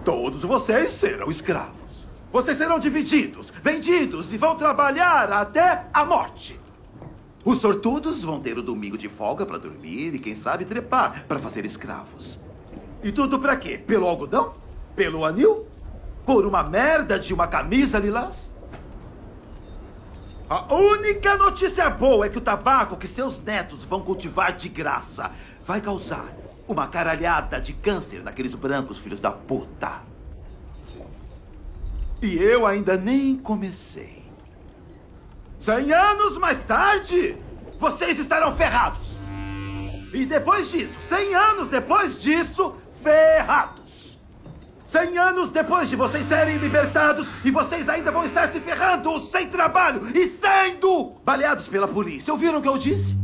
todos vocês serão escravos. Vocês serão divididos, vendidos e vão trabalhar até a morte. Os sortudos vão ter o domingo de folga para dormir e, quem sabe, trepar para fazer escravos. E tudo para quê? Pelo algodão? Pelo anil? Por uma merda de uma camisa lilás? A única notícia boa é que o tabaco que seus netos vão cultivar de graça vai causar uma caralhada de câncer naqueles brancos filhos da puta. E eu ainda nem comecei. Cem anos mais tarde, vocês estarão ferrados. E depois disso, cem anos depois disso, ferrados. Cem anos depois de vocês serem libertados e vocês ainda vão estar se ferrando, sem trabalho e sendo baleados pela polícia. Ouviram o que eu disse?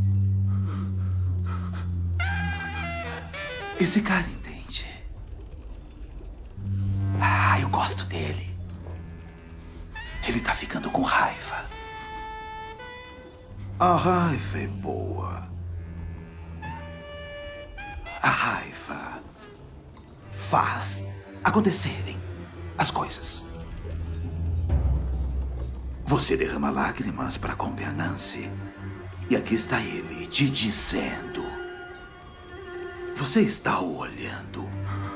Esse cara entende. Ah, eu gosto dele. Ele tá ficando com raiva. A raiva é boa. A raiva faz acontecerem as coisas. Você derrama lágrimas para com a Nancy. E aqui está ele te dizendo: Você está olhando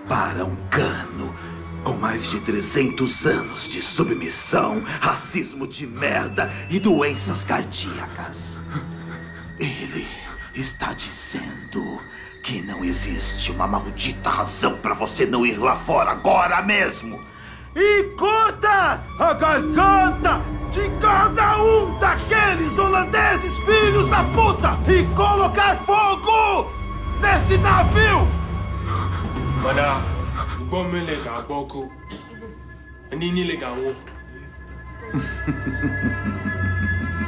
para um cano com mais de 300 anos de submissão, racismo de merda e doenças cardíacas. Ele está dizendo que não existe uma maldita razão para você não ir lá fora agora mesmo. E corta a garganta de cada um daqueles holandeses filhos da puta e colocar fogo nesse navio! Mana, ngomele ga boko. Anini le (laughs)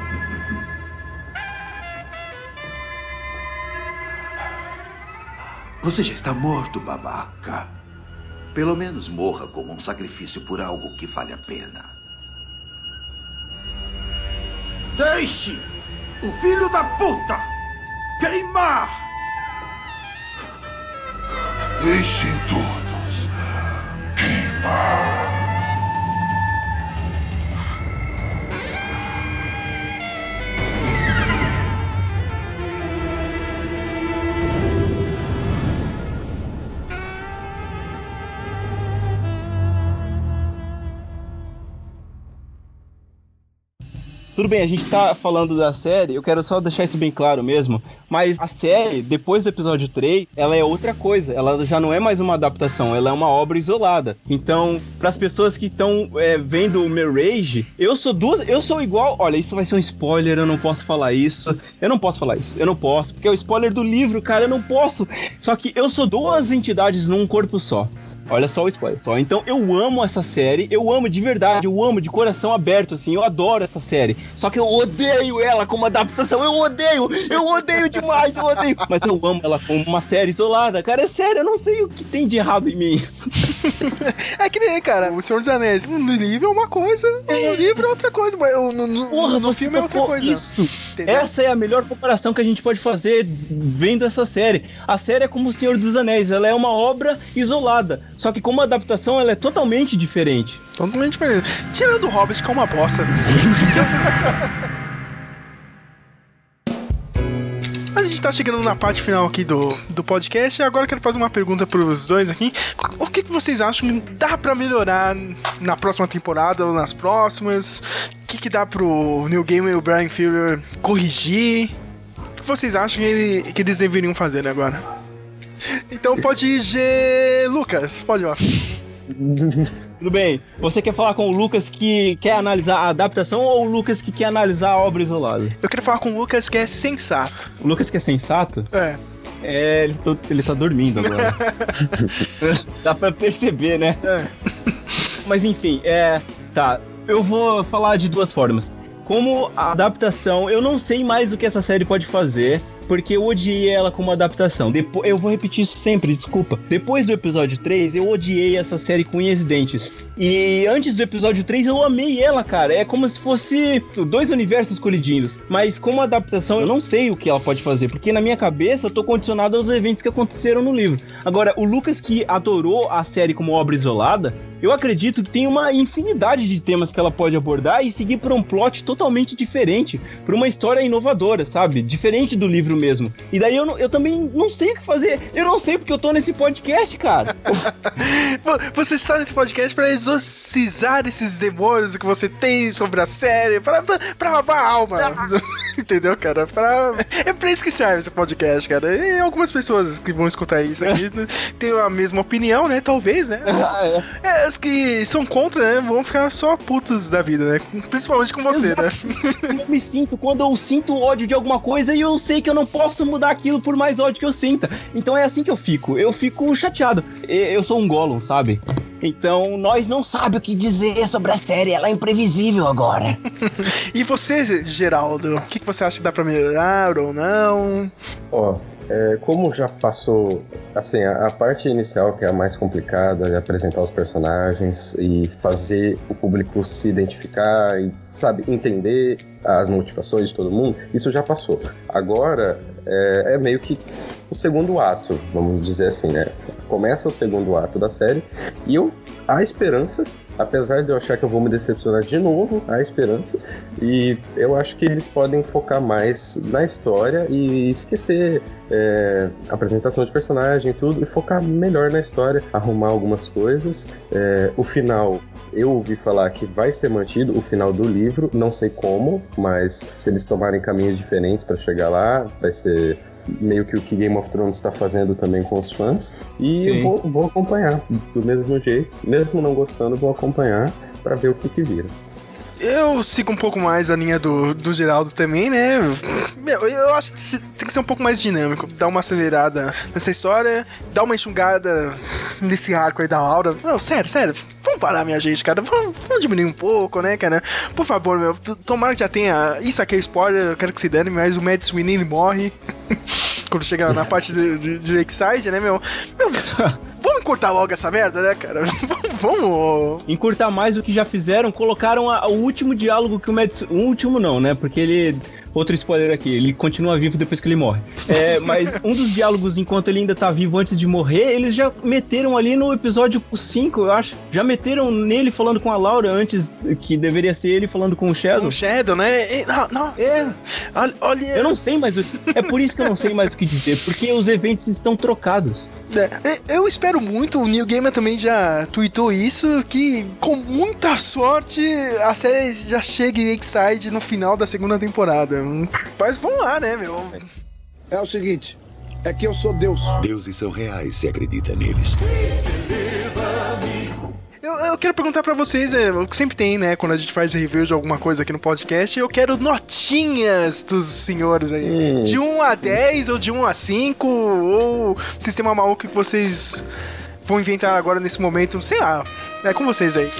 Você já está morto, babaca. Pelo menos morra como um sacrifício por algo que vale a pena. Deixe o filho da puta queimar! Deixem todos queimar. Tudo bem, a gente tá falando da série, eu quero só deixar isso bem claro mesmo. Mas a série, depois do episódio 3, ela é outra coisa. Ela já não é mais uma adaptação, ela é uma obra isolada. Então, para as pessoas que estão é, vendo o meu Rage, eu sou duas. Eu sou igual. Olha, isso vai ser um spoiler, eu não posso falar isso. Eu não posso falar isso. Eu não posso, porque é o spoiler do livro, cara, eu não posso. Só que eu sou duas entidades num corpo só. Olha só o spoiler. Só. Então eu amo essa série, eu amo de verdade, eu amo de coração aberto, assim, eu adoro essa série. Só que eu odeio ela como adaptação, eu odeio, eu odeio demais, eu odeio. Mas eu amo ela como uma série isolada, cara, é sério, eu não sei o que tem de errado em mim. (laughs) (laughs) É que nem, cara, o Senhor dos Anéis. No livro é uma coisa, no livro é outra coisa, mas no, no, Porra, no filme é outra coisa. Isso. Entendeu? Essa é a melhor comparação que a gente pode fazer vendo essa série. A série é como o Senhor dos Anéis, ela é uma obra isolada. Só que como adaptação ela é totalmente diferente. Totalmente diferente. Tirando o Hobbit, que é uma bosta. (laughs) tá chegando na parte final aqui do, do podcast agora eu quero fazer uma pergunta pros dois aqui. O que, que vocês acham que dá pra melhorar na próxima temporada ou nas próximas? O que, que dá pro New Game e o Brian Fuller corrigir? O que vocês acham que, ele- que eles deveriam fazer agora? Então pode ir, G... Lucas, pode ir. Tudo bem. Você quer falar com o Lucas que quer analisar a adaptação ou o Lucas que quer analisar a obra isolada? Eu quero falar com o Lucas que é sensato. O Lucas que é sensato? É. É, ele, tô- ele tá dormindo agora. (laughs) Dá pra perceber, né? É. Mas enfim, é. Tá. Eu vou falar de duas formas. Como a adaptação, eu não sei mais o que essa série pode fazer. Porque eu odiei ela como adaptação. Eu vou repetir isso sempre, desculpa. Depois do episódio 3, eu odiei essa série com unhas e dentes. E antes do episódio 3, eu amei ela, cara. É como se fosse dois universos colidindo. Mas como adaptação, eu não sei o que ela pode fazer. Porque na minha cabeça, eu tô condicionado aos eventos que aconteceram no livro. Agora, o Lucas que adorou a série como obra isolada, eu acredito que tem uma infinidade de temas que ela pode abordar e seguir por um plot totalmente diferente, por uma história inovadora, sabe? Diferente do livro mesmo. E daí eu, não- eu também não sei o que fazer. Eu não sei porque eu tô nesse podcast, cara. (laughs) Vo- Você está nesse podcast para exorcizar esses demônios que você tem sobre a série, para pra, pra lavar a alma. (laughs) Entendeu, cara? Pra... É pra isso que serve esse podcast, cara. E algumas pessoas que vão escutar isso aqui (laughs) né, têm a mesma opinião, né? Talvez, né? É, que são contra, né? Vão ficar só putos da vida, né? Principalmente com você, né? eu me sinto quando eu sinto ódio de alguma coisa e eu sei que eu não posso mudar aquilo por mais ódio que eu sinta. Então é assim que eu fico. Eu fico chateado. Eu sou um Gollum, sabe? Então nós não sabe o que dizer sobre a série. Ela é imprevisível agora. (laughs) E você, Geraldo, o que, que você acha que dá pra melhorar ou não? Ó, é, como já passou, assim, a, a parte inicial, que é a mais complicada, de apresentar os personagens e fazer o público se identificar e, sabe, entender as motivações de todo mundo, isso já passou. Agora é, é meio que o segundo ato, vamos dizer assim, né? Começa o segundo ato da série e eu há esperanças apesar de eu achar que eu vou me decepcionar de novo, há esperança. E eu acho que eles podem focar mais na história e esquecer é, apresentação de personagem e tudo, e focar melhor na história, arrumar algumas coisas. É, o final, eu ouvi falar que vai ser mantido, o final do livro, não sei como, mas se eles tomarem caminhos diferentes para chegar lá, vai ser meio que o que Game of Thrones está fazendo também com os fãs. E vou, vou acompanhar do mesmo jeito, mesmo não gostando, vou acompanhar para ver o que que vira. Eu sigo um pouco mais a linha do, do Geraldo também, né? Meu, eu acho que tem que ser um pouco mais dinâmico. Dar uma acelerada nessa história, dar uma enxugada nesse arco aí da Laura. Não, sério, sério. Vamos parar, minha gente, cara. Vamos, vamos diminuir um pouco, né, cara? Por favor, meu. Tomara que já tenha. Isso aqui é spoiler, eu quero que se dane, mas o Mad Sweeney ele morre. (laughs) Quando chega na parte de, de, de Lakeside, né, meu? Meu, (laughs) vamos encurtar logo essa merda, né, cara? (laughs) vamos. Encurtar mais o que já fizeram, colocaram a- o último diálogo que o Mads... O último não, né? Porque ele... Outro spoiler aqui, ele continua vivo depois que ele morre. É, mas um dos diálogos, enquanto ele ainda tá vivo antes de morrer, eles já meteram ali no episódio 5, eu acho. Já meteram nele falando com a Laura antes que deveria ser ele falando com o Shadow. O Shadow, né? E- não-. É. Olha, olha. Eu não sei mais o É por isso que eu não sei mais o que dizer, porque os eventos estão trocados. É, eu espero muito, o Neil Gaiman também já tweetou isso, que com muita sorte a série já chega em X-Side no final da segunda temporada. Mas vamos lá, né, meu? É o seguinte, é que eu sou Deus. Deuses são reais se acredita neles. Eu, eu quero perguntar pra vocês, é, o que sempre tem, né, quando a gente faz review de alguma coisa aqui no podcast, eu quero notinhas dos senhores aí. Hum. De 1 a 10 ou de 1 a 5, ou sistema maluco que vocês vão inventar agora nesse momento, sei lá. É com vocês aí.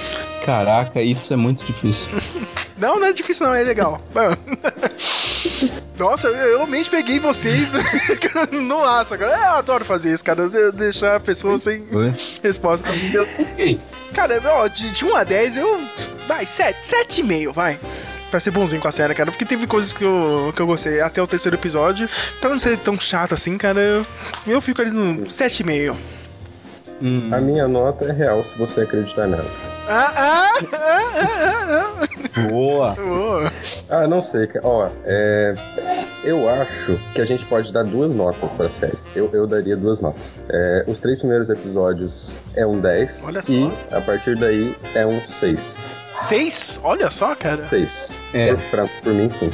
Caraca, isso é muito difícil. (laughs) Não, não é difícil não, é legal. (laughs) Nossa, eu realmente peguei vocês (laughs) no aço agora. Eu adoro fazer isso, cara. de- Deixar a pessoa sem Oi? resposta. Cara, ó, de, de 1 a 10, eu. Vai, 7, 7,5, vai. Pra ser bonzinho com a série, cara. Porque teve coisas que eu, que eu gostei até o terceiro episódio. Pra não ser tão chato assim, cara, eu, eu fico ali no 7,5. A minha nota é real se você acreditar nela. Ah, ah, ah, ah, ah. Boa. Boa. Ah, não sei. Ó, é, eu acho que a gente pode dar duas notas pra série. Eu, eu daria duas notas. É, os três primeiros episódios é um 10. Olha só. E a partir daí é um 6. 6? Olha só, cara. 6. É. Por, pra- por mim, sim.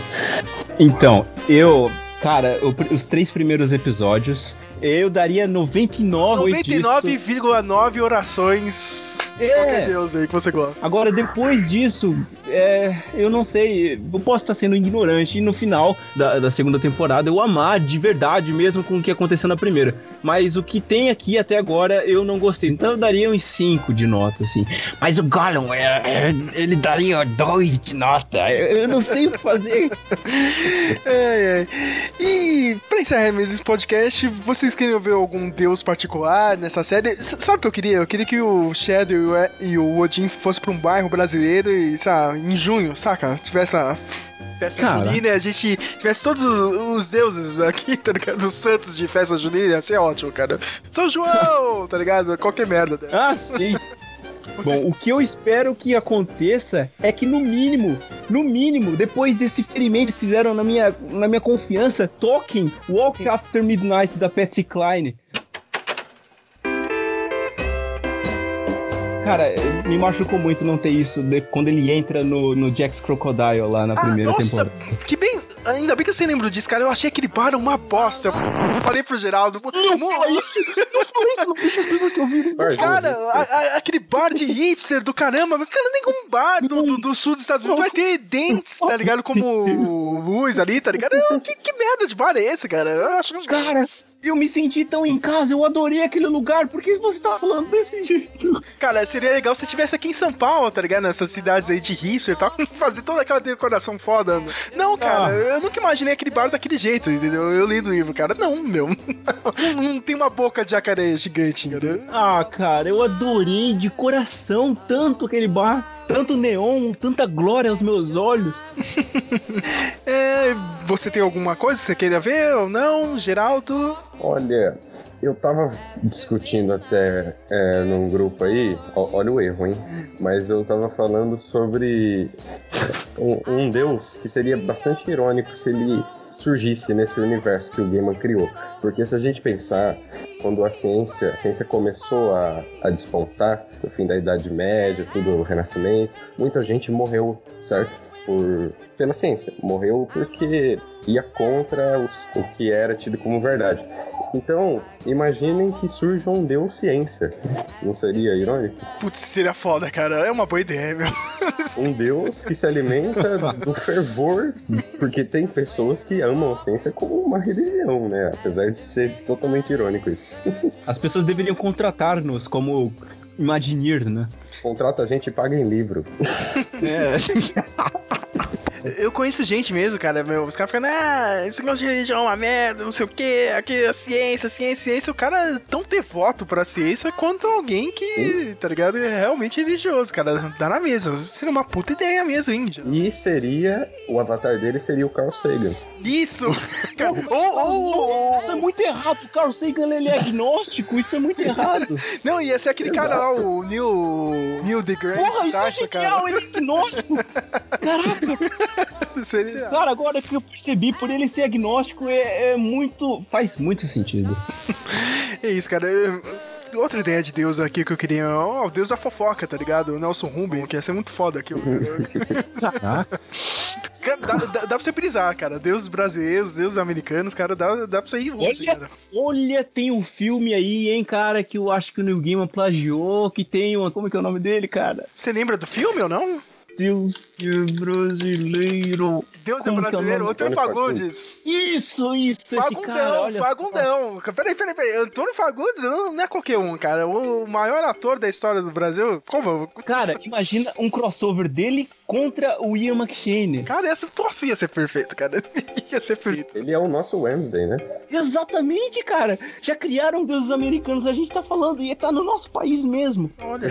Então, eu. Cara, o- os três primeiros episódios, eu daria 99 disso. 99,9 orações. É. Qualquer Deus aí que você gosta. Agora, depois disso, é, eu não sei, eu posso estar sendo ignorante e no final da, da segunda temporada eu amar de verdade mesmo com o que aconteceu na primeira. Mas o que tem aqui até agora eu não gostei. Então eu daria uns 5 de nota, assim. Mas o Gollum, é, é, ele daria 2 de nota. Eu, eu não sei o que fazer. (laughs) Ai, ai. E pra encerrar mesmo esse podcast, vocês queriam ver algum deus particular nessa série? S- sabe o que eu queria? Eu queria que o Shadow o e o Odin fossem pra um bairro brasileiro e, sabe, em junho, saca? Tivesse a festa Cara. junina e a gente tivesse todos os deuses aqui, (laughs) tá ligado? Os santos de festa junina, ia ser ótimo, cara. São João, tá ligado? Qualquer merda. Né? Ah, sim. Vocês- Bom, o que eu espero que aconteça é que no mínimo, no mínimo, depois desse ferimento que fizeram na minha, na minha confiança, toquem Walk After Midnight da Patsy Cline. Cara, me machucou muito não ter isso de- quando ele entra no, no Jack's Crocodile lá na Ah, primeira nossa, temporada. que bem. Ainda bem que você lembrou disso, cara. Eu achei aquele bar uma bosta. Eu falei pro Geraldo. Não foi isso! Não foi isso! Não deixa as pessoas te ouvirem. Cara, a- a- aquele bar de hipster do caramba. Cara, nenhum bar do, do, do sul dos Estados Unidos vai ter dentes, tá ligado? Como luz ali, tá ligado? Eu, Que, que merda de bar é esse, cara? Eu acho que. Cara, eu me senti tão em casa, eu adorei aquele lugar, por que você tá falando desse jeito? Cara, seria legal se tivesse aqui em São Paulo, tá ligado? Nessas cidades aí de hipster e tal, (laughs) fazer toda aquela decoração foda. Não, cara, Ah. eu nunca imaginei aquele bar daquele jeito, entendeu? Eu li do livro, cara. Não, meu. (laughs) Não, não tem uma boca de jacaré gigante, entendeu? Ah, cara, eu adorei de coração tanto aquele bar. Tanto neon, tanta glória aos meus olhos. (laughs) É, você tem alguma coisa que você queira ver ou não, Geraldo? Olha, eu tava discutindo até é, num grupo aí, ó- olha o erro, hein? Mas eu tava falando sobre (laughs) um, um deus que seria bastante irônico se ele surgisse nesse universo que o Gaiman criou. Porque se a gente pensar, quando a ciência, a ciência começou a, a despontar, no fim da Idade Média, tudo o Renascimento, muita gente morreu, certo? Por, pela ciência. Morreu porque ia contra os- o que era tido como verdade. Então, imaginem que surja um deus ciência. Não seria irônico? Putz, seria foda, cara. É uma boa ideia, meu. Um deus que se alimenta do fervor, porque tem pessoas que amam a ciência como uma religião, né? Apesar de ser totalmente irônico isso. As pessoas deveriam contratar-nos como Imagineer, né? Contrata a gente e paga em livro. É. (laughs) Eu conheço gente mesmo, cara. Meu, os caras ficam, ah, esse negócio de religião é uma merda, não sei o quê, aqui a ciência, ciência, ciência. O cara é tão devoto pra ciência quanto alguém que, tá ligado, é realmente religioso, cara. Dá na mesa. Seria uma puta ideia mesmo, hein? E seria. O avatar dele seria o Carl Sagan. Isso! (laughs) Cara, ou, ou, Isso é muito errado. O Carl Sagan ele é agnóstico, isso é muito errado. (laughs) Não, ia ser aquele cara lá, o Neil. Neil deGrasse Porra, isso é Tyson, genial, cara. ele é agnóstico. (laughs) Caraca. (laughs) Seria... Cara, agora que eu percebi, por ele ser agnóstico, é, é muito. faz muito sentido. (laughs) É isso, cara. Eu- Outra ideia de Deus aqui que eu queria. Ó, o Deus da fofoca, tá ligado? O Nelson Rubin, que ia ser muito foda aqui. (laughs) Cara, dá, dá, dá pra você brisar, cara. Deus brasileiros, Deus americanos, cara, dá, dá pra você ir longe, Olha, cara. olha, tem um filme aí, hein, cara, que eu acho que o Neil Gaiman plagiou, que tem uma... Como é que é o nome dele, cara? Você lembra do filme ou não? Deus é brasileiro. Deus é é brasileiro? Antônio Fagundes. Isso, isso, esse Fagundão, cara, olha só. Fagundão. Peraí, peraí, peraí. Antônio Fagundes não, não é qualquer um, cara. O maior ator da história do Brasil. Como? Cara, imagina um crossover dele contra o Ian McShane. Cara, essa, nossa, ia ser perfeito, cara. (laughs) ia ser perfeito. Ele é o nosso Wednesday, né? Exatamente, cara. Já criaram deuses americanos, a gente tá falando, e tá no nosso país mesmo. Olha.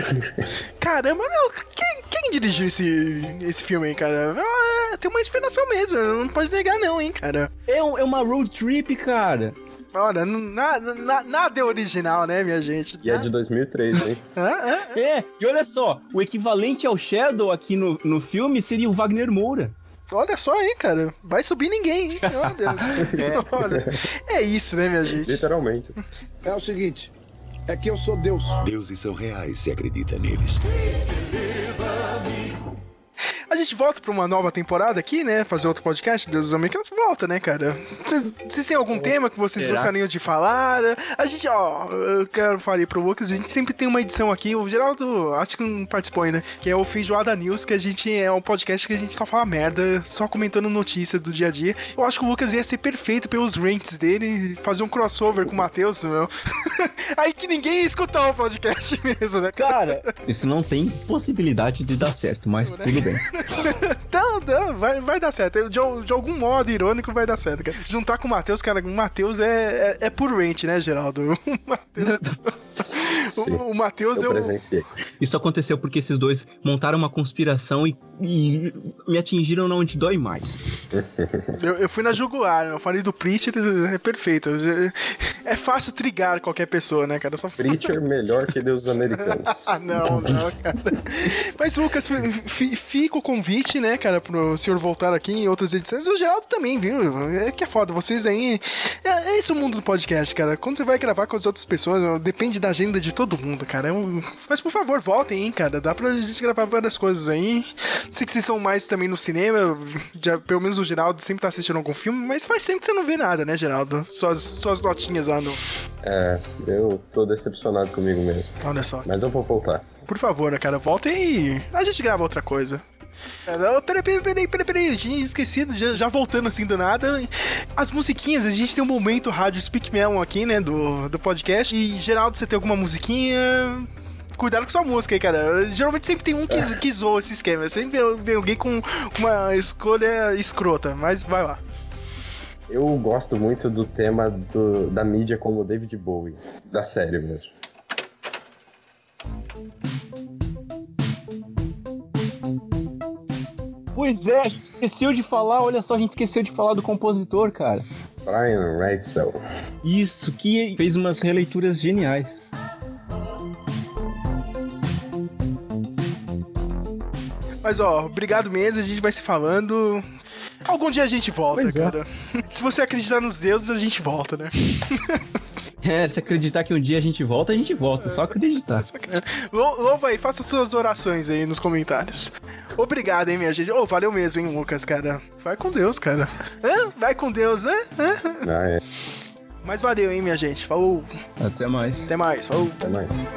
Caramba, meu, quem, quem dirigiu esse, esse filme aí, cara? Ah, tem uma inspiração mesmo, não pode negar não, hein, cara. É, um- é uma road trip, cara. Olha, na- na- nada é original, né, minha gente? E é de 2003, hein? (laughs) É, e olha só, o equivalente ao Shadow aqui no, no filme seria o Wagner Moura. Olha só aí, cara. Vai subir ninguém, hein? Olha, (laughs) olha. É isso, né, minha gente? Literalmente. É o seguinte, é que eu sou Deus. Deuses são reais se acredita neles. A gente volta pra uma nova temporada aqui, né? Fazer outro podcast, Deus dos Americanos. Volta, né, cara? Vocês- têm algum tema que vocês Será? gostariam de falar? A gente, ó, eu quero falar pro Lucas, a gente sempre tem uma edição aqui, o Geraldo, acho que não participou ainda, que é o Feijoada News, que a gente é um podcast que a gente só fala merda, só comentando notícias do dia a dia. Eu acho que o Lucas ia ser perfeito pelos rants dele, fazer um crossover com o Matheus, meu. (laughs) Aí que ninguém ia escutar o podcast (laughs) mesmo, né? Cara, isso não tem possibilidade de dar certo, mas tudo bem. (laughs) (laughs) Não, não, vai, vai dar certo. De, de algum modo irônico vai dar certo, cara. Juntar com o Matheus, cara, o Matheus é, é, é por rent, né, Geraldo? (laughs) O Matheus- o, o Matheus é Eu o. presenciei. Isso aconteceu porque esses dois montaram uma conspiração e, e me atingiram na onde dói mais. (laughs) Eu, eu fui na Jugular, eu falei do Preacher, é perfeito. É fácil trigar qualquer pessoa, né, cara? Eu Só... Preacher melhor que Deus americanos. Ah, não, não, cara. Mas, Lucas, fi- fi- fica o convite, né, cara, pro senhor voltar aqui em outras edições. O Geraldo também, viu? É que é foda. Vocês aí. É, é isso o mundo do podcast, cara. Quando você vai gravar com as outras pessoas, depende da agenda de todo mundo, cara. É um- Mas, por favor, voltem, hein, cara. Dá pra gente gravar várias coisas aí. Sei que vocês são mais também no cinema. Já, pelo menos o Geraldo sempre tá assistindo algum filme, mas faz tempo que você não vê nada, né, Geraldo? Suas, suas notinhas lá no. É, eu tô decepcionado comigo mesmo. Olha só. Mas eu vou voltar. Por favor, né, cara? Voltem e a gente grava outra coisa. Não, Peraí, peraí, peraí, peraí, peraí, esquecido, já, já voltando assim do nada. As musiquinhas, a gente tem um momento rádio Speak Melon aqui, né, do, do podcast. E, Geraldo, você tem alguma musiquinha? Cuidado com sua música aí, cara. Geralmente sempre tem um que, que zoa esse esquema. Sempre vem alguém com uma escolha escrota, mas vai lá. Eu gosto muito do tema do- da mídia como David Bowie. Da série mesmo. Pois é, a gente esqueceu de falar, olha só, a gente esqueceu de falar do compositor, cara. Brian Reitzel. Isso, que fez umas releituras geniais. Mas ó, obrigado mesmo, a gente vai se falando. Algum dia a gente volta, Pois é. cara. Se você acreditar nos deuses, a gente volta, né? (laughs) É, se acreditar que um dia a gente volta, a gente volta, é só acreditar. Lou- Louva aí, faça suas orações aí nos comentários. Obrigado, hein, minha gente. Ô, valeu mesmo, hein, Lucas, cara. Vai com Deus, cara. Hã? Vai com Deus, hã? Hã? Ah, é. Mas valeu, hein, minha gente. Falou. Até mais. Até mais. Falou. Até mais.